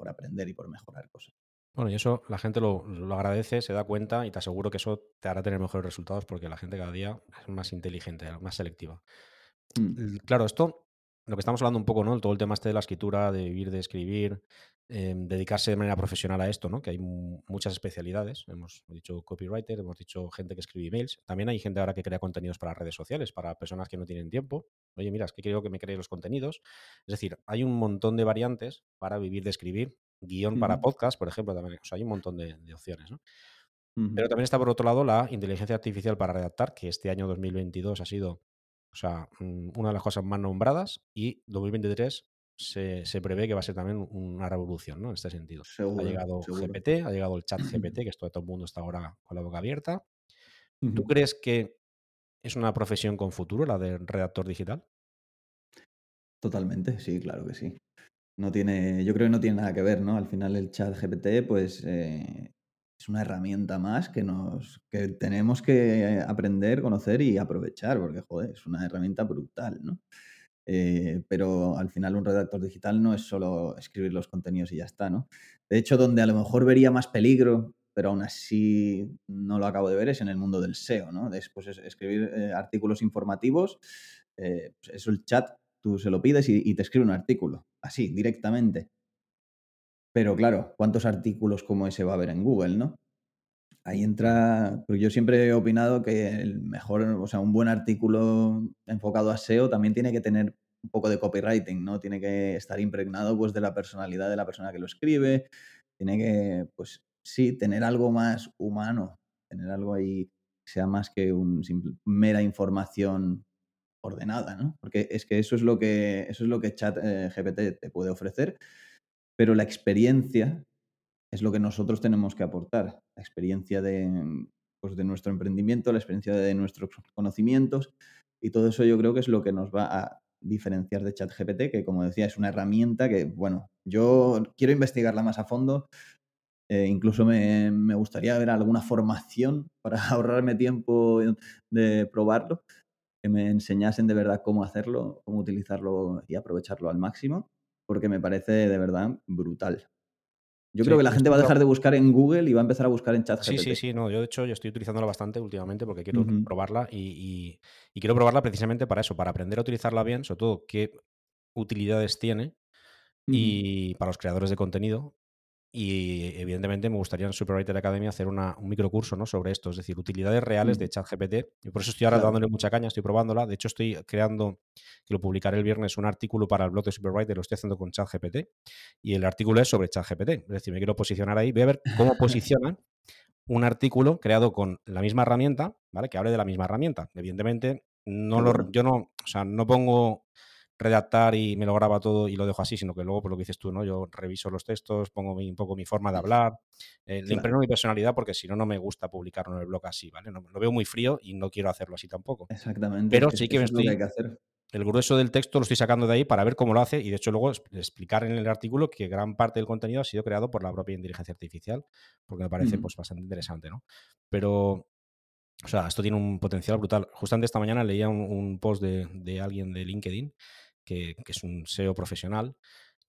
por aprender y por mejorar cosas. Bueno, y eso la gente lo, agradece, se da cuenta y te aseguro que eso te hará tener mejores resultados porque la gente cada día es más inteligente, más selectiva. Mm. Claro, esto, lo que estamos hablando un poco, ¿no? Todo el tema este de la escritura, de vivir, de escribir, em, dedicarse de manera profesional a esto, ¿no? Que hay muchas especialidades. Hemos dicho copywriter, hemos dicho gente que escribe emails. También hay gente ahora que crea contenidos para redes sociales, para personas que no tienen tiempo. Oye, mira, es que quiero que me cree los contenidos. Es decir, hay un montón de variantes para vivir de escribir. Guión para podcast, por ejemplo, también. O sea, hay un montón de, opciones, ¿no? Pero también está por otro lado la inteligencia artificial para redactar, que este año 2022 ha sido o sea, mm, una de las cosas más nombradas y 2023 se, se, prevé que va a ser también una revolución, ¿no? En este sentido. ha llegado GPT, ha llegado el chat GPT, que esto todo el mundo está ahora con la boca abierta. ¿Tú crees que es una profesión con futuro la de redactor digital? Totalmente, sí, claro que sí. No tiene, yo creo que no tiene nada que ver, ¿no? Al final el chat GPT, pues eh, es una herramienta más que, nos, que tenemos que aprender, conocer y aprovechar, porque, joder, es una herramienta brutal, ¿no? Eh, pero al final un redactor digital no es solo escribir los contenidos y ya está, ¿no? De hecho, donde a lo mejor vería más peligro, pero aún así no lo acabo de ver, es en el mundo del SEO, ¿no? Después es escribir eh, artículos informativos, eh, pues eso el chat, tú se lo pides y, y te escribe un artículo, así, directamente. Pero claro, ¿cuántos artículos como ese va a haber en Google, no? Ahí entra, pues yo siempre he opinado que el mejor, o sea, un buen artículo enfocado a SEO también tiene que tener un poco de copywriting, ¿no? Tiene que estar impregnado pues de la personalidad de la persona que lo escribe, tiene que, pues sí, tener algo más humano, tener algo ahí que sea más que un simple, mera información ordenada, ¿no? Porque es que eso es lo que, eso es lo que Chat eh, GPT te puede ofrecer pero la experiencia es lo que nosotros tenemos que aportar, la experiencia de, pues, de nuestro emprendimiento, la experiencia de nuestros conocimientos y todo eso yo creo que es lo que nos va a diferenciar de ChatGPT, que como decía es una herramienta que, bueno, yo quiero investigarla más a fondo, Eh, incluso me, me, gustaría ver alguna formación para ahorrarme tiempo de probarlo, que me enseñasen de verdad cómo hacerlo, cómo utilizarlo y aprovecharlo al máximo, porque me parece de verdad brutal. Yo creo que la gente va a dejar de buscar en Google y va a empezar a buscar en ChatGPT. Sí, sí, sí. No, yo de hecho yo estoy utilizándola bastante últimamente porque quiero probarla y, quiero probarla precisamente para eso, para aprender a utilizarla bien, sobre todo qué utilidades tiene y para los creadores de contenido y evidentemente me gustaría en Superwriter Academy hacer un microcurso ¿no? sobre esto, es decir, utilidades reales de ChatGPT. Y por eso estoy ahora dándole mucha caña, estoy probándola. De hecho, estoy creando, que lo publicaré el viernes, un artículo para el blog de Superwriter, lo estoy haciendo con ChatGPT. Y el artículo es sobre ChatGPT. Es decir, me quiero posicionar ahí. Voy a ver cómo posicionan un artículo creado con la misma herramienta, ¿vale? Que hable de la misma herramienta. Evidentemente, no lo, yo no, o sea, no pongo redactar y me lo graba todo y lo dejo así, sino que luego, por lo que dices tú, ¿no? Yo reviso los textos, pongo un poco mi forma de hablar, eh, le impregno mi personalidad porque si no, no me gusta publicarlo en el blog así, ¿vale? No, lo veo muy frío y no quiero hacerlo así tampoco. Exactamente. Pero sí que me estoy... Que hacer. El grueso del texto lo estoy sacando de ahí para ver cómo lo hace y de hecho luego explicar en el artículo que gran parte del contenido ha sido creado por la propia inteligencia artificial, porque me parece pues bastante interesante, ¿no? Pero o sea, esto tiene un potencial brutal. Justamente esta mañana leía un, post de, de, alguien de LinkedIn que, es un SEO profesional,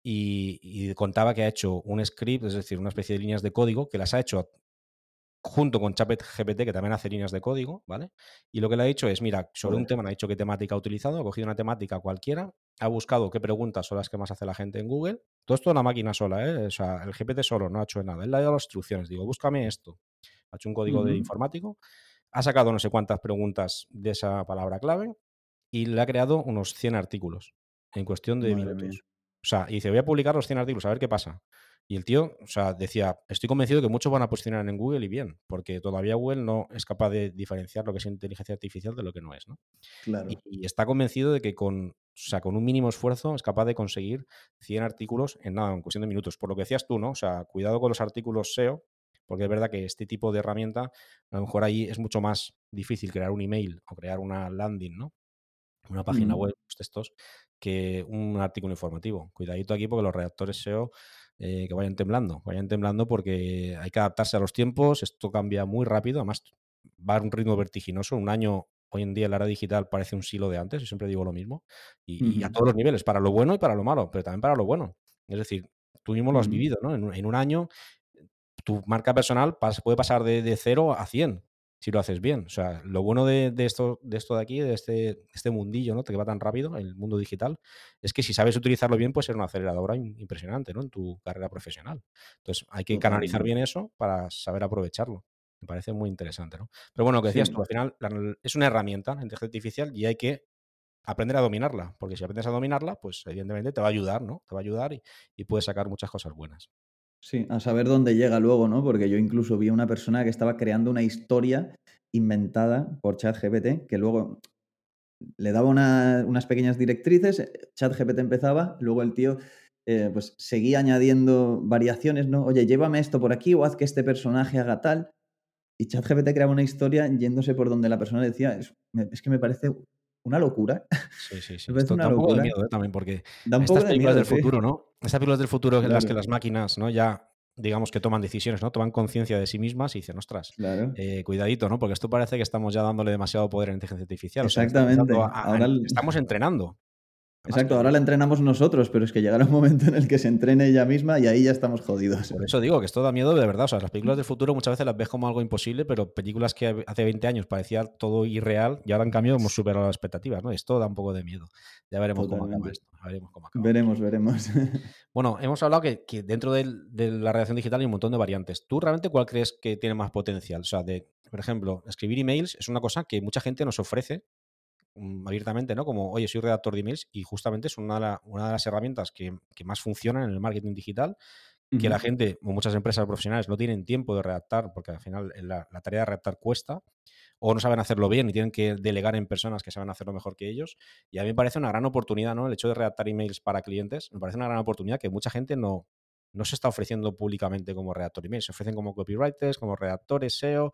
y, contaba que ha hecho un script, es decir, una especie de líneas de código, que las ha hecho junto con GPT que también hace líneas de código, ¿vale? Y lo que le ha dicho es, mira, sobre un tema, ha dicho qué temática ha utilizado, ha cogido una temática cualquiera, ha buscado qué preguntas son las que más hace la gente en Google, todo esto en la máquina sola, ¿eh? O sea, el GPT solo no ha hecho nada, él le ha dado las instrucciones, digo, búscame esto, ha hecho un código de informático, ha sacado no sé cuántas preguntas de esa palabra clave y le ha creado unos 100 artículos en cuestión de minutos. O sea, y dice, voy a publicar los 100 artículos, a ver qué pasa. Y el tío, o sea, decía, estoy convencido que muchos van a posicionar en Google y bien, porque todavía Google no es capaz de diferenciar lo que es inteligencia artificial de lo que no es, ¿no? Claro. Y, está convencido de que con, o sea, con un mínimo esfuerzo es capaz de conseguir 100 artículos en nada, en cuestión de minutos. Por lo que decías tú, ¿no? O sea, cuidado con los artículos SEO, porque es verdad que este tipo de herramienta, a lo mejor ahí es mucho más difícil crear un email o crear una landing, ¿no? Una página web, los textos, que un artículo informativo. Cuidadito aquí porque los redactores SEO eh, que vayan temblando, vayan temblando porque hay que adaptarse a los tiempos, esto cambia muy rápido, además va a un ritmo vertiginoso, un año hoy en día la era digital parece un silo de antes, yo siempre digo lo mismo, y, a todos los niveles, para lo bueno y para lo malo, pero también para lo bueno. Es decir, tú mismo lo has vivido, ¿no? En, un año tu marca personal puede pasar de, de 0 a 100 si lo haces bien. O sea, lo bueno de, esto, de esto de aquí, de este, este mundillo, ¿no? Que va tan rápido, el mundo digital, es que si sabes utilizarlo bien, puede ser una aceleradora impresionante, ¿no? En tu carrera profesional. Entonces, hay que canalizar bien eso para saber aprovecharlo. Me parece muy interesante, ¿no? Pero bueno, lo que decías tú, al final es una herramienta, la inteligencia artificial, y hay que aprender a dominarla, porque si aprendes a dominarla, pues evidentemente te va a ayudar, ¿no? Te va a ayudar y, y puedes sacar muchas cosas buenas. Sí, a saber dónde llega luego, ¿no? Porque yo incluso vi a una persona que estaba creando una historia inventada por ChatGPT, que luego le daba unas pequeñas directrices, ChatGPT empezaba, luego el tío eh, pues seguía añadiendo variaciones, ¿no? Oye, llévame esto por aquí o haz que este personaje haga tal. Y ChatGPT creaba una historia yéndose por donde la persona decía, es, es que me parece una locura. Sí, sí, sí. Esto da un poco de miedo ¿eh? también, porque estas películas del futuro, ¿no? Estas películas del futuro en las que las máquinas, ¿no? Ya digamos que toman decisiones, ¿no? Toman conciencia de sí mismas y dicen, ostras, eh, cuidadito, ¿no? Porque esto parece que estamos ya dándole demasiado poder a la inteligencia artificial. Exactamente. estamos entrenando. Exacto, ahora la entrenamos nosotros, pero es que llegará un momento en el que se entrene ella misma y ahí ya estamos jodidos. Por eso digo que esto da miedo de verdad. O sea, las películas del futuro muchas veces las ves como algo imposible, pero películas que hace 20 años parecía todo irreal y ahora en cambio hemos superado las expectativas, ¿no? Esto da un poco de miedo. Ya veremos cómo acaba esto. Veremos, veremos. Bueno, hemos hablado que, dentro de, la redacción digital hay un montón de variantes. ¿Tú realmente cuál crees que tiene más potencial? O sea, de, por ejemplo, escribir emails es una cosa que mucha gente nos ofrece abiertamente, ¿no? Como, oye, soy redactor de emails y justamente es una de, una de las herramientas que, más funcionan en el marketing digital, que la gente, o muchas empresas profesionales, no tienen tiempo de redactar, porque al final la, tarea de redactar cuesta, o no saben hacerlo bien y tienen que delegar en personas que saben hacerlo mejor que ellos. Y a mí me parece una gran oportunidad, ¿no? El hecho de redactar emails para clientes, me parece una gran oportunidad que mucha gente no, no se está ofreciendo públicamente como redactor email, se ofrecen como copywriters, como redactores SEO.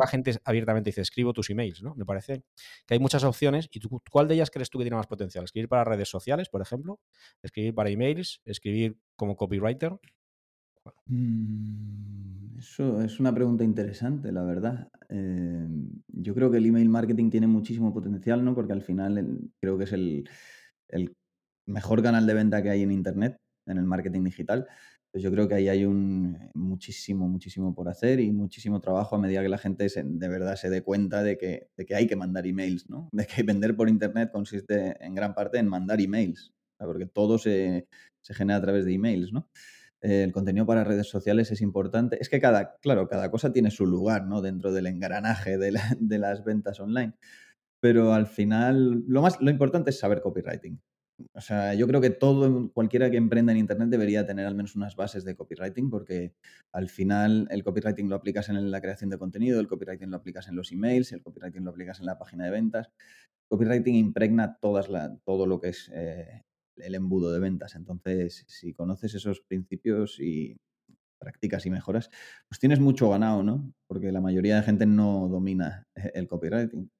La gente abiertamente dice, escribo tus emails, ¿no? Me parece que hay muchas opciones. ¿Y tú, cuál de ellas crees tú que tiene más potencial? ¿Escribir para redes sociales, por ejemplo? ¿Escribir para emails? ¿Escribir como copywriter? Mm, eso es una pregunta interesante, la verdad. Em, yo creo que el email marketing tiene muchísimo potencial, ¿no? Porque al final el- creo que es el, el mejor canal de venta que hay en Internet, en el marketing digital. Pues yo creo que ahí hay un muchísimo, muchísimo por hacer y muchísimo trabajo a medida que la gente se- de verdad se dé cuenta de que, de que hay que mandar emails, ¿no? De que vender por Internet consiste en gran parte en mandar emails, porque todo se, se genera a través de emails, ¿no? Eh, el contenido para redes sociales es importante. Es que cada, claro, cada cosa tiene su lugar, ¿no? Dentro del engranaje de, de las ventas online. Pero al final, lo más, lo importante es saber copywriting. O sea, yo creo que todo, cualquiera que emprenda en Internet debería tener al menos unas bases de copywriting, porque al final el copywriting lo aplicas en la creación de contenido, el copywriting lo aplicas en los emails, el copywriting lo aplicas en la página de ventas. Copywriting impregna todas todo lo que es eh, el embudo de ventas. Entonces, si conoces esos principios y practicas y mejoras, pues tienes mucho ganado, ¿no? Porque la mayoría de gente no domina eh, el copywriting.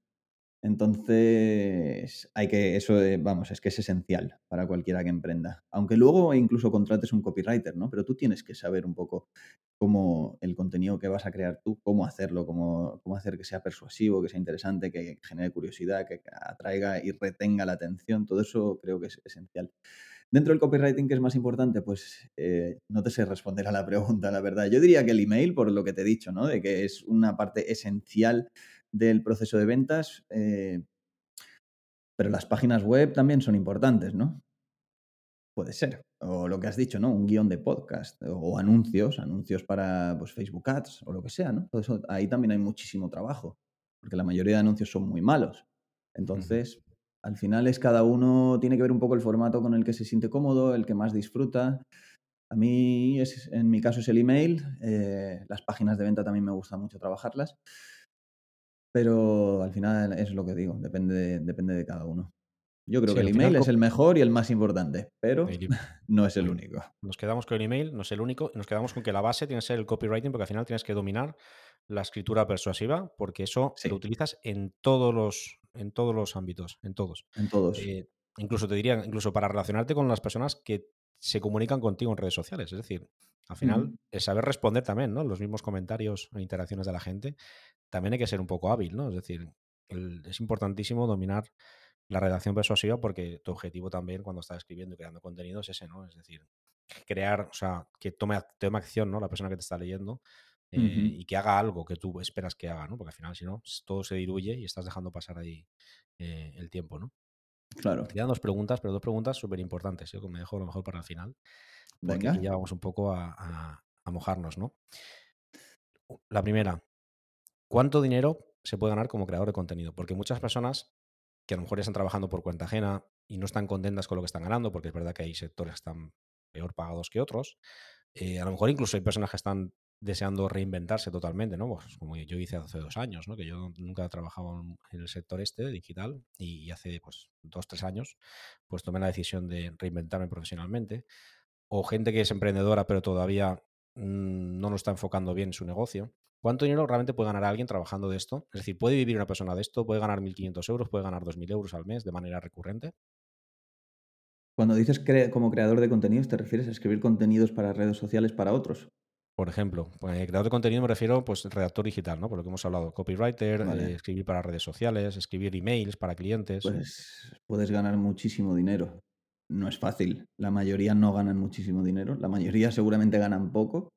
Entonces, hay que, eso, eh, vamos, es que es esencial para cualquiera que emprenda. Aunque luego incluso contrates un copywriter, ¿no? Pero tú tienes que saber un poco cómo el contenido que vas a crear tú, cómo hacerlo, cómo, cómo hacer que sea persuasivo, que sea interesante, que genere curiosidad, que atraiga y retenga la atención. Todo eso creo que es esencial. Dentro del copywriting, ¿qué es más importante? Pues eh, no te sé responder a la pregunta, la verdad. Yo diría que el email, por lo que te he dicho, ¿no? De que es una parte esencial del proceso de ventas, eh, pero las páginas web también son importantes, ¿no? Puede ser. O lo que has dicho, ¿no? Un guion de podcast o anuncios, anuncios para pues, Facebook Ads o lo que sea, ¿no? Todo eso, ahí también hay muchísimo trabajo, porque la mayoría de anuncios son muy malos. Entonces, al final es cada uno, tiene que ver un poco el formato con el que se siente cómodo, el que más disfruta. A mí, es, en mi caso, es el email. eh, las páginas de venta también me gusta mucho trabajarlas. Pero al final es lo que digo, depende de, depende de cada uno. Yo creo Sí, que el final email es el mejor y el más importante, pero no es el único. Nos quedamos con el email, no es el único, y nos quedamos con que la base tiene que ser el copywriting, porque al final tienes que dominar la escritura persuasiva, porque eso Sí, lo utilizas en todos los, en todos los ámbitos, en todos. en todos. Eh, incluso te diría, incluso para relacionarte con las personas que se comunican contigo en redes sociales. Es decir, al final, Ujú, el saber responder también, ¿no? Los mismos comentarios e interacciones de la gente, también hay que ser un poco hábil, ¿no? Es decir, el- es importantísimo dominar la redacción persuasiva porque tu objetivo también cuando estás escribiendo y creando contenido es ese, ¿no? Es decir, crear, o sea, que tome, tome acción, ¿no? La persona que te está leyendo eh, y que haga algo que tú esperas que haga, ¿no? Porque al final, si no, todo se diluye y estás dejando pasar ahí eh, el tiempo, ¿no? Te Claro. quedan dos preguntas, pero dos preguntas súper importantes. Yo me dejo a lo mejor para el final, Venga. ya vamos un poco a, a- a mojarnos, ¿no? La primera, ¿cuánto dinero se puede ganar como creador de contenido? Porque muchas personas que a lo mejor están trabajando por cuenta ajena y no están contentas con lo que están ganando, porque es verdad que hay sectores que están peor pagados que otros. eh, a lo mejor incluso hay personas que están deseando reinventarse totalmente, ¿no? Pues como yo hice hace dos años, ¿no? Que yo nunca he trabajado en el sector este digital y, hace pues dos, tres años pues tomé la decisión de reinventarme profesionalmente. O gente que es emprendedora pero todavía no lo está enfocando bien en su negocio. ¿Cuánto dinero realmente puede ganar alguien trabajando de esto? Es decir, ¿puede vivir una persona de esto? ¿Puede ganar 1.500 euros? ¿Puede ganar 2.000 euros al mes de manera recurrente? Cuando dices cre- como creador de contenidos, ¿te refieres a escribir contenidos para redes sociales para otros? Por ejemplo, pues, creador de contenido me refiero, pues, redactor digital, ¿no? Por lo que hemos hablado, copywriter, eh, escribir para redes sociales, escribir emails para clientes. Pues puedes ganar muchísimo dinero. No es fácil. La mayoría no ganan muchísimo dinero. La mayoría seguramente ganan poco,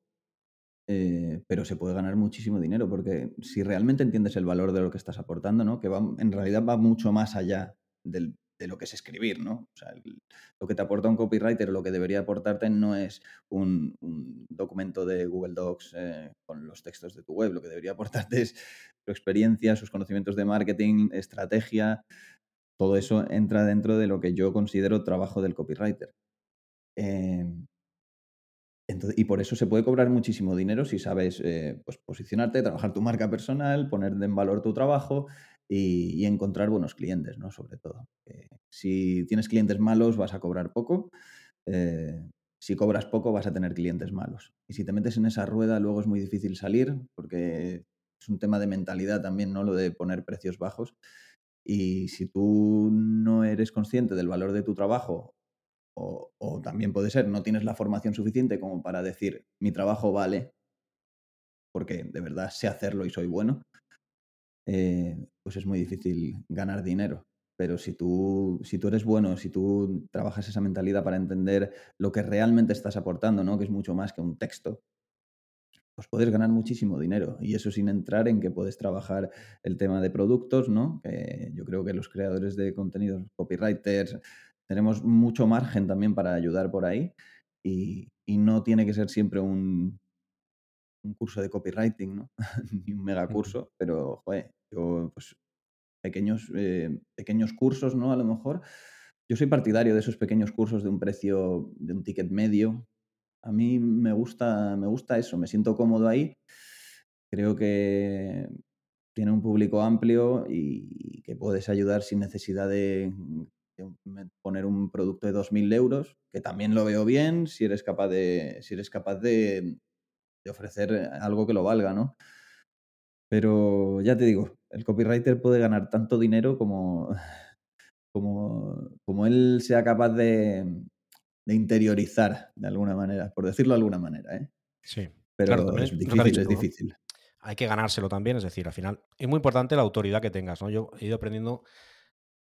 eh, pero se puede ganar muchísimo dinero porque si realmente entiendes el valor de lo que estás aportando, ¿no? Que va, en realidad va mucho más allá del- de lo que es escribir, ¿no? O sea, lo que te aporta un copywriter lo que debería aportarte no es un, un documento de Google Docs eh, con los textos de tu web. Lo que debería aportarte es su experiencia, sus conocimientos de marketing, estrategia. Todo eso entra dentro de lo que yo considero trabajo del copywriter. Em, y por eso se puede cobrar muchísimo dinero si sabes eh, pues posicionarte, trabajar tu marca personal, poner en valor tu trabajo y, encontrar buenos clientes, ¿no? Sobre todo. Si tienes clientes malos, vas a cobrar poco. eh, si cobras poco, vas a tener clientes malos. Y si te metes en esa rueda, luego es muy difícil salir porque es un tema de mentalidad también, ¿no? Lo de poner precios bajos. Y si tú no eres consciente del valor de tu trabajo o, también puede ser, no tienes la formación suficiente como para decir, mi trabajo vale, porque de verdad sé hacerlo y soy bueno, eh, pues es muy difícil ganar dinero. Pero si tú, si tú eres bueno, si tú trabajas esa mentalidad para entender lo que realmente estás aportando, ¿no? que es mucho más que un texto, pues puedes ganar muchísimo dinero. Y eso sin entrar en que puedes trabajar el tema de productos, ¿no? Yo creo que los creadores de contenidos, copywriters, tenemos mucho margen también para ayudar por ahí. Y, no tiene que ser siempre un, un curso de copywriting, ¿no? Ni un mega curso, pero, joder, yo, pues, pequeños, eh, pequeños cursos, ¿no? A lo mejor. Yo soy partidario de esos pequeños cursos de un precio, de un ticket medio, a mí me gusta, me gusta eso, me siento cómodo ahí. Creo que tiene un público amplio y que puedes ayudar sin necesidad de, poner un producto de 2.000 euros, que también lo veo bien si eres capaz de, si eres capaz de, ofrecer algo que lo valga, ¿no? Pero ya te digo, el copywriter puede ganar tanto dinero como, como, como él sea capaz de, de interiorizar de alguna manera, por decirlo de alguna manera. ¿eh? Sí. Pero es difícil, es difícil. Hay que ganárselo también, es decir, al final es muy importante la autoridad que tengas. ¿no? Yo he ido aprendiendo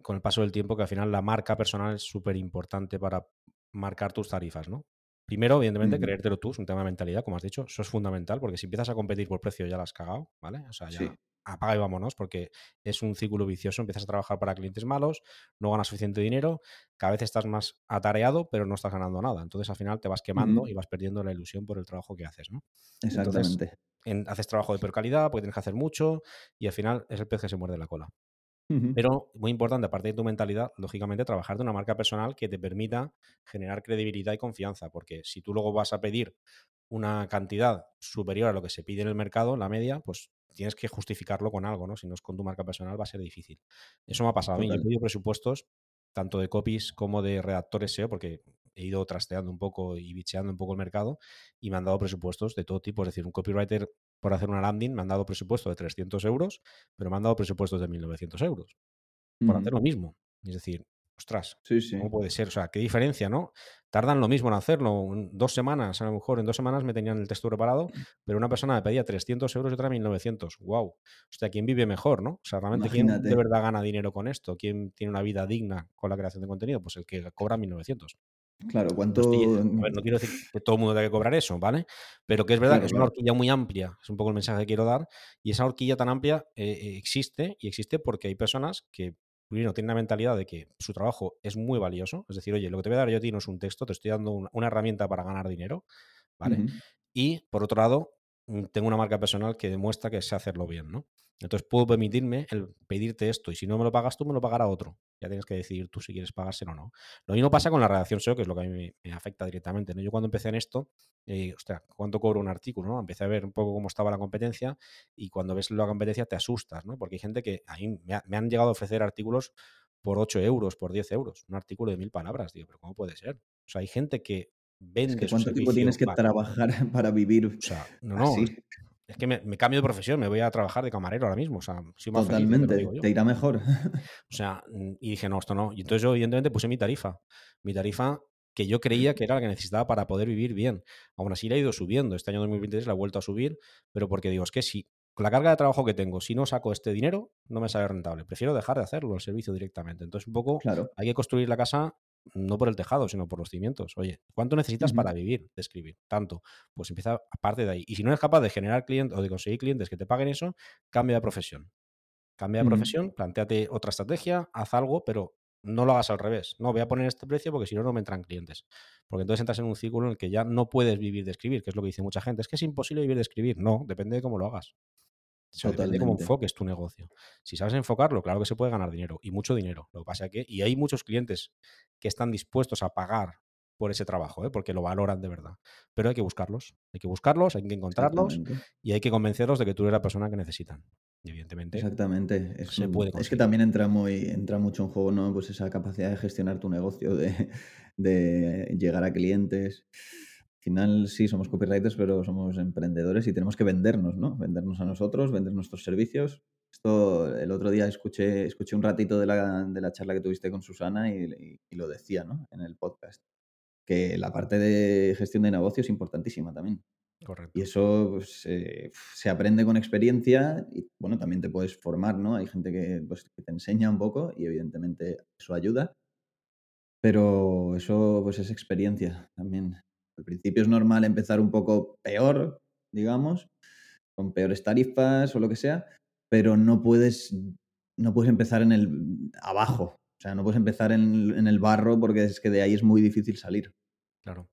con el paso del tiempo que al final la marca personal es súper importante para marcar tus tarifas, ¿no? Primero, evidentemente, creértelo tú, es un tema de mentalidad, como has dicho, eso es fundamental, porque si empiezas a competir por precio ya la has cagado, ¿vale? O sea, ya apaga y vámonos, porque es un círculo vicioso. Empiezas a trabajar para clientes malos, no ganas suficiente dinero, cada vez estás más atareado, pero no estás ganando nada. Entonces al final te vas quemando y vas perdiendo la ilusión por el trabajo que haces, ¿no? Exactamente. haces trabajo de peor calidad porque tienes que hacer mucho y al final es el pez que se muerde la cola. Pero muy importante, aparte de tu mentalidad, lógicamente, trabajar de una marca personal que te permita generar credibilidad y confianza, porque si tú luego vas a pedir una cantidad superior a lo que se pide en el mercado, la media, pues tienes que justificarlo con algo, ¿no? Si no es con tu marca personal, va a ser difícil. Eso me ha pasado a mí. Yo he pedido presupuestos tanto de copies como de redactores SEO, porque he ido trasteando un poco y bicheando un poco el mercado y me han dado presupuestos de todo tipo. Es decir, un copywriter por hacer una landing me han dado presupuesto de 300 euros, pero me han dado presupuestos de 1.900 euros por hacer lo mismo. Es decir, ostras, ¿cómo puede ser? O sea, qué diferencia, ¿no? Tardan lo mismo en hacerlo, dos semanas, a lo mejor en dos semanas me tenían el texto preparado, pero una persona me pedía 300 euros y otra 1900. ¡Wow! O sea, ¿quién vive mejor, no? O sea, realmente, ¿quién de verdad gana dinero con esto? ¿Quién tiene una vida digna con la creación de contenido? Pues el que cobra 1900. Claro, ¿cuánto...? no quiero decir que todo el mundo tenga que cobrar eso, ¿vale? Pero que es verdad que es una horquilla muy amplia, es un poco el mensaje que quiero dar, y esa horquilla tan amplia eh, eh, existe, y existe porque hay personas que tienen la mentalidad de que su trabajo es muy valioso, es decir, oye, lo que te voy a dar yo a ti no es un texto, te estoy dando una, herramienta para ganar dinero, ¿vale? Y por otro lado, tengo una marca personal que demuestra que sé hacerlo bien, ¿no? Entonces puedo permitirme pedirte esto y si no me lo pagas tú, me lo pagará otro. Ya tienes que decidir tú si quieres pagárselo o no. Lo mismo pasa con la redacción SEO, que es lo que a mí me, afecta directamente. Yo cuando empecé en esto, eh, ostras, ¿cuánto cobro un artículo? ¿no? Empecé a ver un poco cómo estaba la competencia y cuando ves la competencia te asustas, ¿no? Porque hay gente que a mí me, han llegado a ofrecer artículos por 8 euros, por 10 euros, un artículo de mil palabras. Digo, pero ¿cómo puede ser? O sea, hay gente que Es ¿Cuánto tiempo tienes que trabajar para vivir? O sea, no, no. Es que me, cambio de profesión, me voy a trabajar de camarero ahora mismo. O sea, Totalmente, te irá mejor. O sea, y dije, no, esto no. Y entonces yo, evidentemente, puse mi tarifa. Mi tarifa que yo creía que era la que necesitaba para poder vivir bien. Aún así la he ido subiendo. Este año 2023 la he vuelto a subir, pero porque digo, es que si con la carga de trabajo que tengo, si no saco este dinero, no me sale rentable. Prefiero dejar de hacerlo, el servicio directamente. Entonces, un poco claro. hay que construir la casa no por el tejado, sino por los cimientos. Oye, ¿cuánto necesitas para vivir de escribir? Tanto. Pues empieza aparte de ahí. Y si no eres capaz de generar clientes o de conseguir clientes que te paguen eso, cambia de profesión. Cambia de profesión, planteate otra estrategia, haz algo, pero no lo hagas al revés. No, voy a poner este precio porque si no, no me entran clientes. Porque entonces entras en un círculo en el que ya no puedes vivir de escribir, que es lo que dice mucha gente. Es que es imposible vivir de escribir. No, depende de cómo lo hagas. O depende de cómo enfoques tu negocio. Si sabes enfocarlo, claro que se puede ganar dinero y mucho dinero. Lo que pasa es que, y hay muchos clientes que están dispuestos a pagar por ese trabajo, ¿eh? porque lo valoran de verdad. Pero hay que buscarlos, hay que buscarlos, hay que encontrarlos y hay que convencerlos de que tú eres la persona que necesitan. Y evidentemente, Exactamente. Es, se puede es que también entra, muy, entra mucho en juego ¿no? pues esa capacidad de gestionar tu negocio, de, de llegar a clientes final sí somos copywriters, pero somos emprendedores y tenemos que vendernos, ¿no? Vendernos a nosotros, vender nuestros servicios. justo el otro día escuché, escuché un ratito de la, de la charla que tuviste con Susana y, y- y lo decía, ¿no? En el podcast, que la parte de gestión de negocio es importantísima también. Y Correcto. eso pues, eh, se aprende con experiencia y, bueno, también te puedes formar, ¿no? Hay gente que, pues, que te enseña un poco y evidentemente eso ayuda, pero eso pues es experiencia también. Al principio es normal empezar un poco peor, digamos, con peores tarifas o lo que sea, pero no puedes, no puedes empezar en el abajo. O sea, no puedes empezar en, en el barro porque es que de ahí es muy difícil salir. Claro.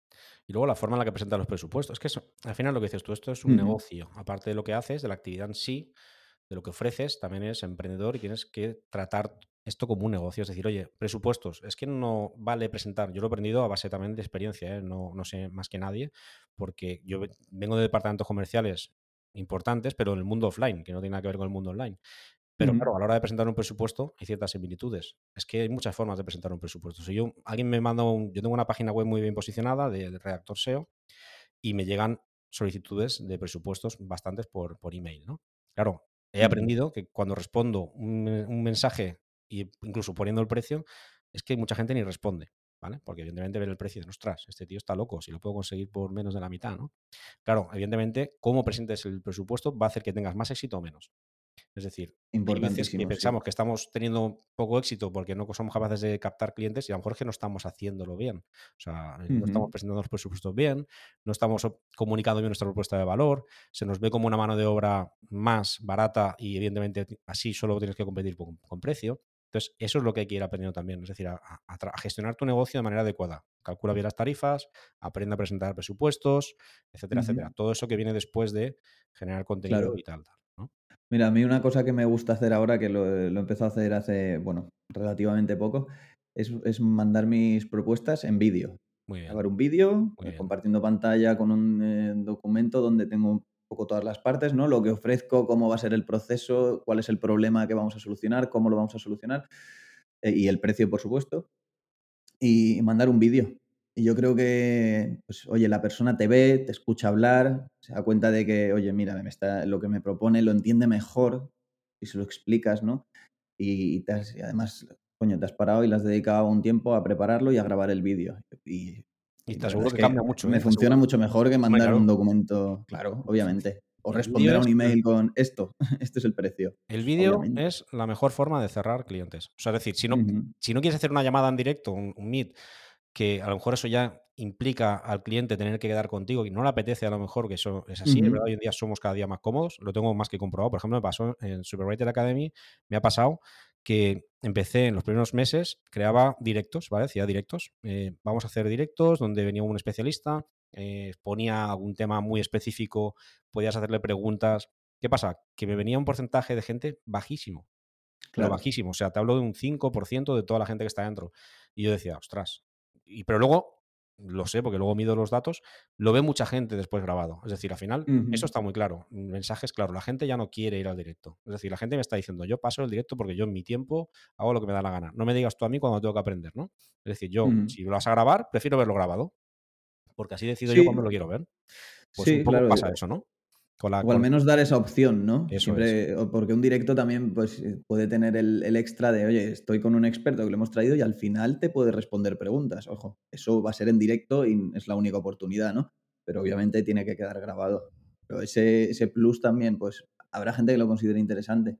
Y luego la forma en la que presentas los presupuestos. Es que eso, al final lo que dices tú, esto es un negocio. Aparte de lo que haces, de la actividad en sí, de lo que ofreces, también eres emprendedor y tienes que tratar esto como un negocio. Es decir, oye, presupuestos, es que no vale presentar. Yo lo he aprendido a base también de experiencia, ¿eh? no, no sé más que nadie, porque yo ve- vengo de departamentos comerciales importantes, pero en el mundo offline, que no tiene nada que ver con el mundo online. Pero claro, a la hora de presentar un presupuesto hay ciertas similitudes. Es que hay muchas formas de presentar un presupuesto. Si yo, alguien me manda un, yo tengo una página web muy bien posicionada de, de redactor SEO y me llegan solicitudes de presupuestos bastantes por, por email, ¿no? Claro, he aprendido que cuando respondo un mensaje y incluso poniendo el precio, es que mucha gente ni responde, ¿vale? Porque evidentemente ver el precio y dicen, ostras, este tío está loco, si lo puedo conseguir por menos de la mitad, ¿no? Claro, evidentemente, cómo presentes el presupuesto va a hacer que tengas más éxito o menos. Es decir, veces que Importantísimo, sí. pensamos que estamos teniendo poco éxito porque no somos capaces de captar clientes y a lo mejor es que no estamos haciéndolo bien. O sea, no estamos presentando los presupuestos bien, no estamos comunicando bien nuestra propuesta de valor, se nos ve como una mano de obra más barata y evidentemente así solo tienes que competir con, con precio. Entonces, eso es lo que hay que ir aprendiendo también, es decir, a, gestionar tu negocio de manera adecuada. Calcula bien las tarifas, aprende a presentar presupuestos, etcétera, etcétera. Todo eso que viene después de generar contenido Claro. y tal, tal, ¿no? Mira, a mí una cosa que me gusta hacer ahora, que lo, lo empezó a hacer hace, bueno, relativamente poco, es, es mandar mis propuestas en vídeo. Muy bien. Grabar un vídeo, eh, compartiendo pantalla con un eh, documento donde tengo poco todas las partes, ¿no? Lo que ofrezco, cómo va a ser el proceso, cuál es el problema que vamos a solucionar, cómo lo vamos a solucionar, eh, y el precio, por supuesto y mandar un vídeo. Y yo creo que, pues, oye, la persona te ve, te escucha hablar, se da cuenta de que, oye, mira, me está, lo que me propone lo entiende mejor y se lo explicas, ¿no? Y, te has- y además, coño, te has parado y le has dedicado un tiempo a prepararlo y a grabar el vídeo. Y, Y te aseguro es que que cambia mucho, ¿eh? me Te funciona mucho mejor que mandar claro. un documento, claro, obviamente. O responder a un es email con esto, este es el precio. el vídeo es la mejor forma de cerrar clientes. O sea, es decir, si no si no quieres hacer una llamada en directo, un un Meet, que a lo mejor eso ya implica al cliente tener que quedar contigo y no le apetece a lo mejor, que eso es así, es ujú, verdad, hoy en día somos cada día más cómodos, lo tengo más que comprobado. Por ejemplo, me pasó en Superwriter Academy, me ha pasado que empecé en los primeros meses, creaba directos, ¿vale? Hacía directos. eh, vamos a hacer directos donde venía un especialista, eh, ponía algún tema muy específico, podías hacerle preguntas. ¿Qué pasa? Que me venía un porcentaje de gente bajísimo, pero claro. bajísimo. O sea, te hablo de un 5% de toda la gente que está dentro. Y yo decía, ostras. Y, pero luego, lo sé, porque luego mido los datos, lo ve mucha gente después grabado. Es decir, al final, eso está muy claro. Mensajes, claro, la gente ya no quiere ir al directo. Es decir, la gente me está diciendo, yo paso el directo porque yo en mi tiempo hago lo que me da la gana. No me digas tú a mí cuando tengo que aprender, ¿no? Es decir, yo, si lo vas a grabar, prefiero verlo grabado, porque así decido yo cuándo Sí, lo quiero ver. Pues un sí, poco claro. pasa eso, ¿no? Con la, O al con... menos dar esa opción, ¿no? Eso. Siempre, porque un directo también pues, eh, puede tener el, el extra de, oye, estoy con un experto que lo hemos traído y al final te puede responder preguntas. Ojo, eso va a ser en directo y es la única oportunidad, ¿no? Pero obviamente tiene que quedar grabado. Pero ese, ese plus también, pues habrá gente que lo considere interesante.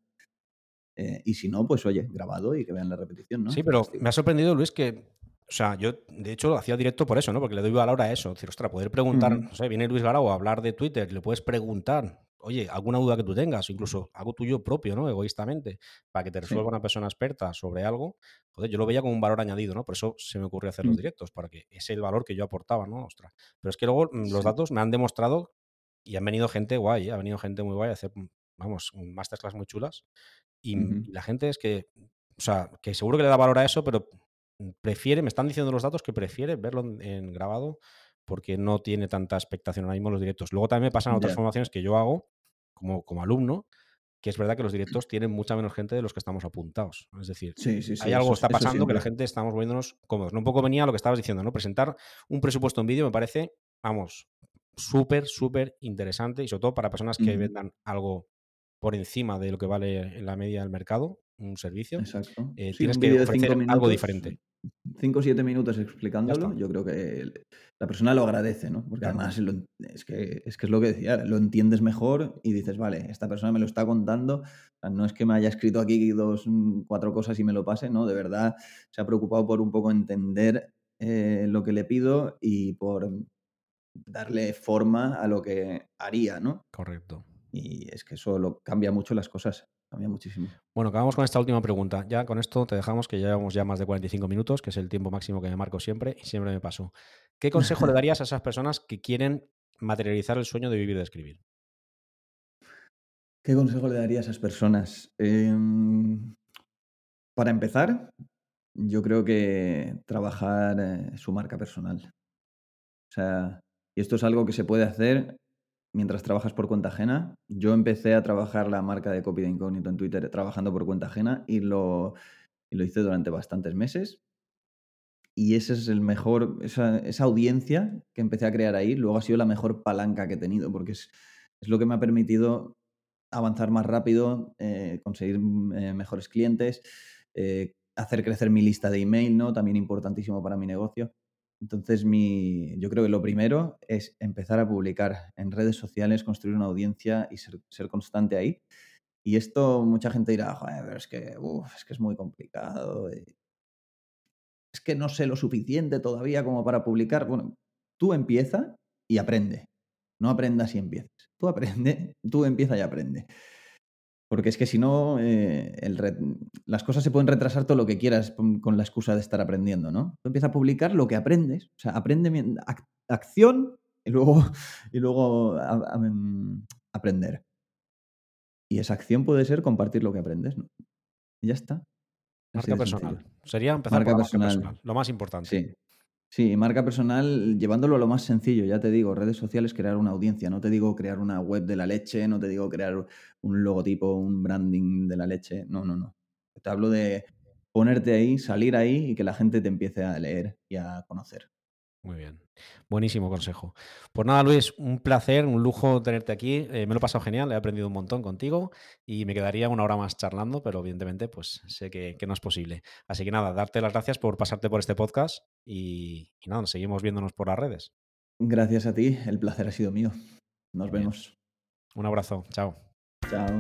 Eh, y si no, pues oye, grabado y que vean la repetición, ¿no? Sí, pero me ha sorprendido, Luis, que, o sea, yo de hecho lo hacía directo por eso, ¿no? Porque le doy valor a eso. Es decir, ostras, poder preguntar, Ujú, no sé, viene Luis Garao a hablar de Twitter le puedes preguntar, oye, alguna duda que tú tengas, incluso algo tuyo propio, ¿no? Egoístamente, para que te resuelva Sí. una persona experta sobre algo. Joder, yo lo veía como un valor añadido, ¿no? Por eso se me ocurrió hacer los Mm, directos, para que es el valor que yo aportaba, ¿no? Ostras. Pero es que luego mm, los sí. datos me han demostrado y han venido gente guay, ¿eh? Ha venido gente muy guay a hacer, mm, vamos, masterclass muy chulas. Y, mm, y la gente es que, o sea, que seguro que le da valor a eso, pero mm, prefiere, me están diciendo los datos que prefiere verlo en, en grabado porque no tiene tanta expectación ahora mismo en los directos. Luego también me pasan otras formaciones que yo hago como, como alumno, que es verdad que los directos tienen mucha menos gente de los que estamos apuntados. Es decir, Sí, sí, hay algo que está pasando que la gente estamos volviéndonos cómodos. No un poco venía lo que estabas diciendo, ¿no? Presentar un presupuesto en vídeo me parece, vamos, súper, súper interesante y sobre todo para personas que vendan algo por encima de lo que vale en la media del mercado un servicio, Exacto. eh, tienes un que ofrecer algo diferente. 5 o 7 minutos explicándolo, yo creo que la persona lo agradece, ¿no? Porque Claro. además lo es que, es que es lo que decía, lo entiendes mejor y dices, vale, esta persona me lo está contando, no es que me haya escrito aquí dos, mm, cuatro cosas y me lo pase, ¿no? De verdad se ha preocupado por un poco entender eh, lo que le pido y por darle forma a lo que haría, ¿no? Correcto. Y es que eso lo, cambia mucho las cosas, cambia muchísimo. Bueno, acabamos con esta última pregunta. Ya con esto te dejamos que llevamos ya más de 45 minutos, que es el tiempo máximo que me marco siempre y siempre me paso. ¿Qué consejo le darías a esas personas que quieren materializar el sueño de vivir de escribir? ¿Qué consejo le daría a esas personas? Em, para empezar, yo creo que trabajar eh, su marca personal. O sea, y esto es algo que se puede hacer mientras trabajas por cuenta ajena. Yo empecé a trabajar la marca de copy de incógnito en Twitter trabajando por cuenta ajena y lo, y lo hice durante bastantes meses. Y ese es el mejor, esa, esa audiencia que empecé a crear ahí, luego ha sido la mejor palanca que he tenido, porque es, es lo que me ha permitido avanzar más rápido, eh, conseguir eh, mejores clientes, eh, hacer crecer mi lista de email, ¿no? También importantísimo para mi negocio. Entonces, mi, yo creo que lo primero es empezar a publicar en redes sociales, construir una audiencia y ser, constante ahí. Y esto mucha gente dirá, Joder, es que es muy complicado. eh, Es que no sé lo suficiente todavía como para publicar. Bueno, tú empieza y aprende. No aprendas y empieces. Tú aprende, tú empieza y aprende. Porque es que si no, eh, las cosas se pueden retrasar todo lo que quieras con la excusa de estar aprendiendo, ¿no? Tú empieza a publicar lo que aprendes. O sea, aprende ac- acción y luego, y luego a- a- mm, aprender. Y esa acción puede ser compartir lo que aprendes, ¿no? Y ya está. Marca personal. Sería empezar Marca por la marca personal. personal. Lo más importante. Sí. Sí, marca personal, llevándolo a lo más sencillo, ya te digo, redes sociales, crear una audiencia. No te digo crear una web de la leche, no te digo crear un logotipo, un branding de la leche. No, no, no. Te hablo de ponerte ahí, salir ahí y que la gente te empiece a leer y a conocer. Muy bien. Buenísimo consejo. Pues nada, Luis, un placer, un lujo tenerte aquí. Eh, me lo he pasado genial, he aprendido un montón contigo y me quedaría una hora más charlando, pero evidentemente pues sé que, que no es posible. Así que nada, darte las gracias por pasarte por este podcast y, y nada, seguimos viéndonos por las redes. Gracias a ti, el placer ha sido mío. Nos Bien. vemos. Un abrazo, chao. Chao.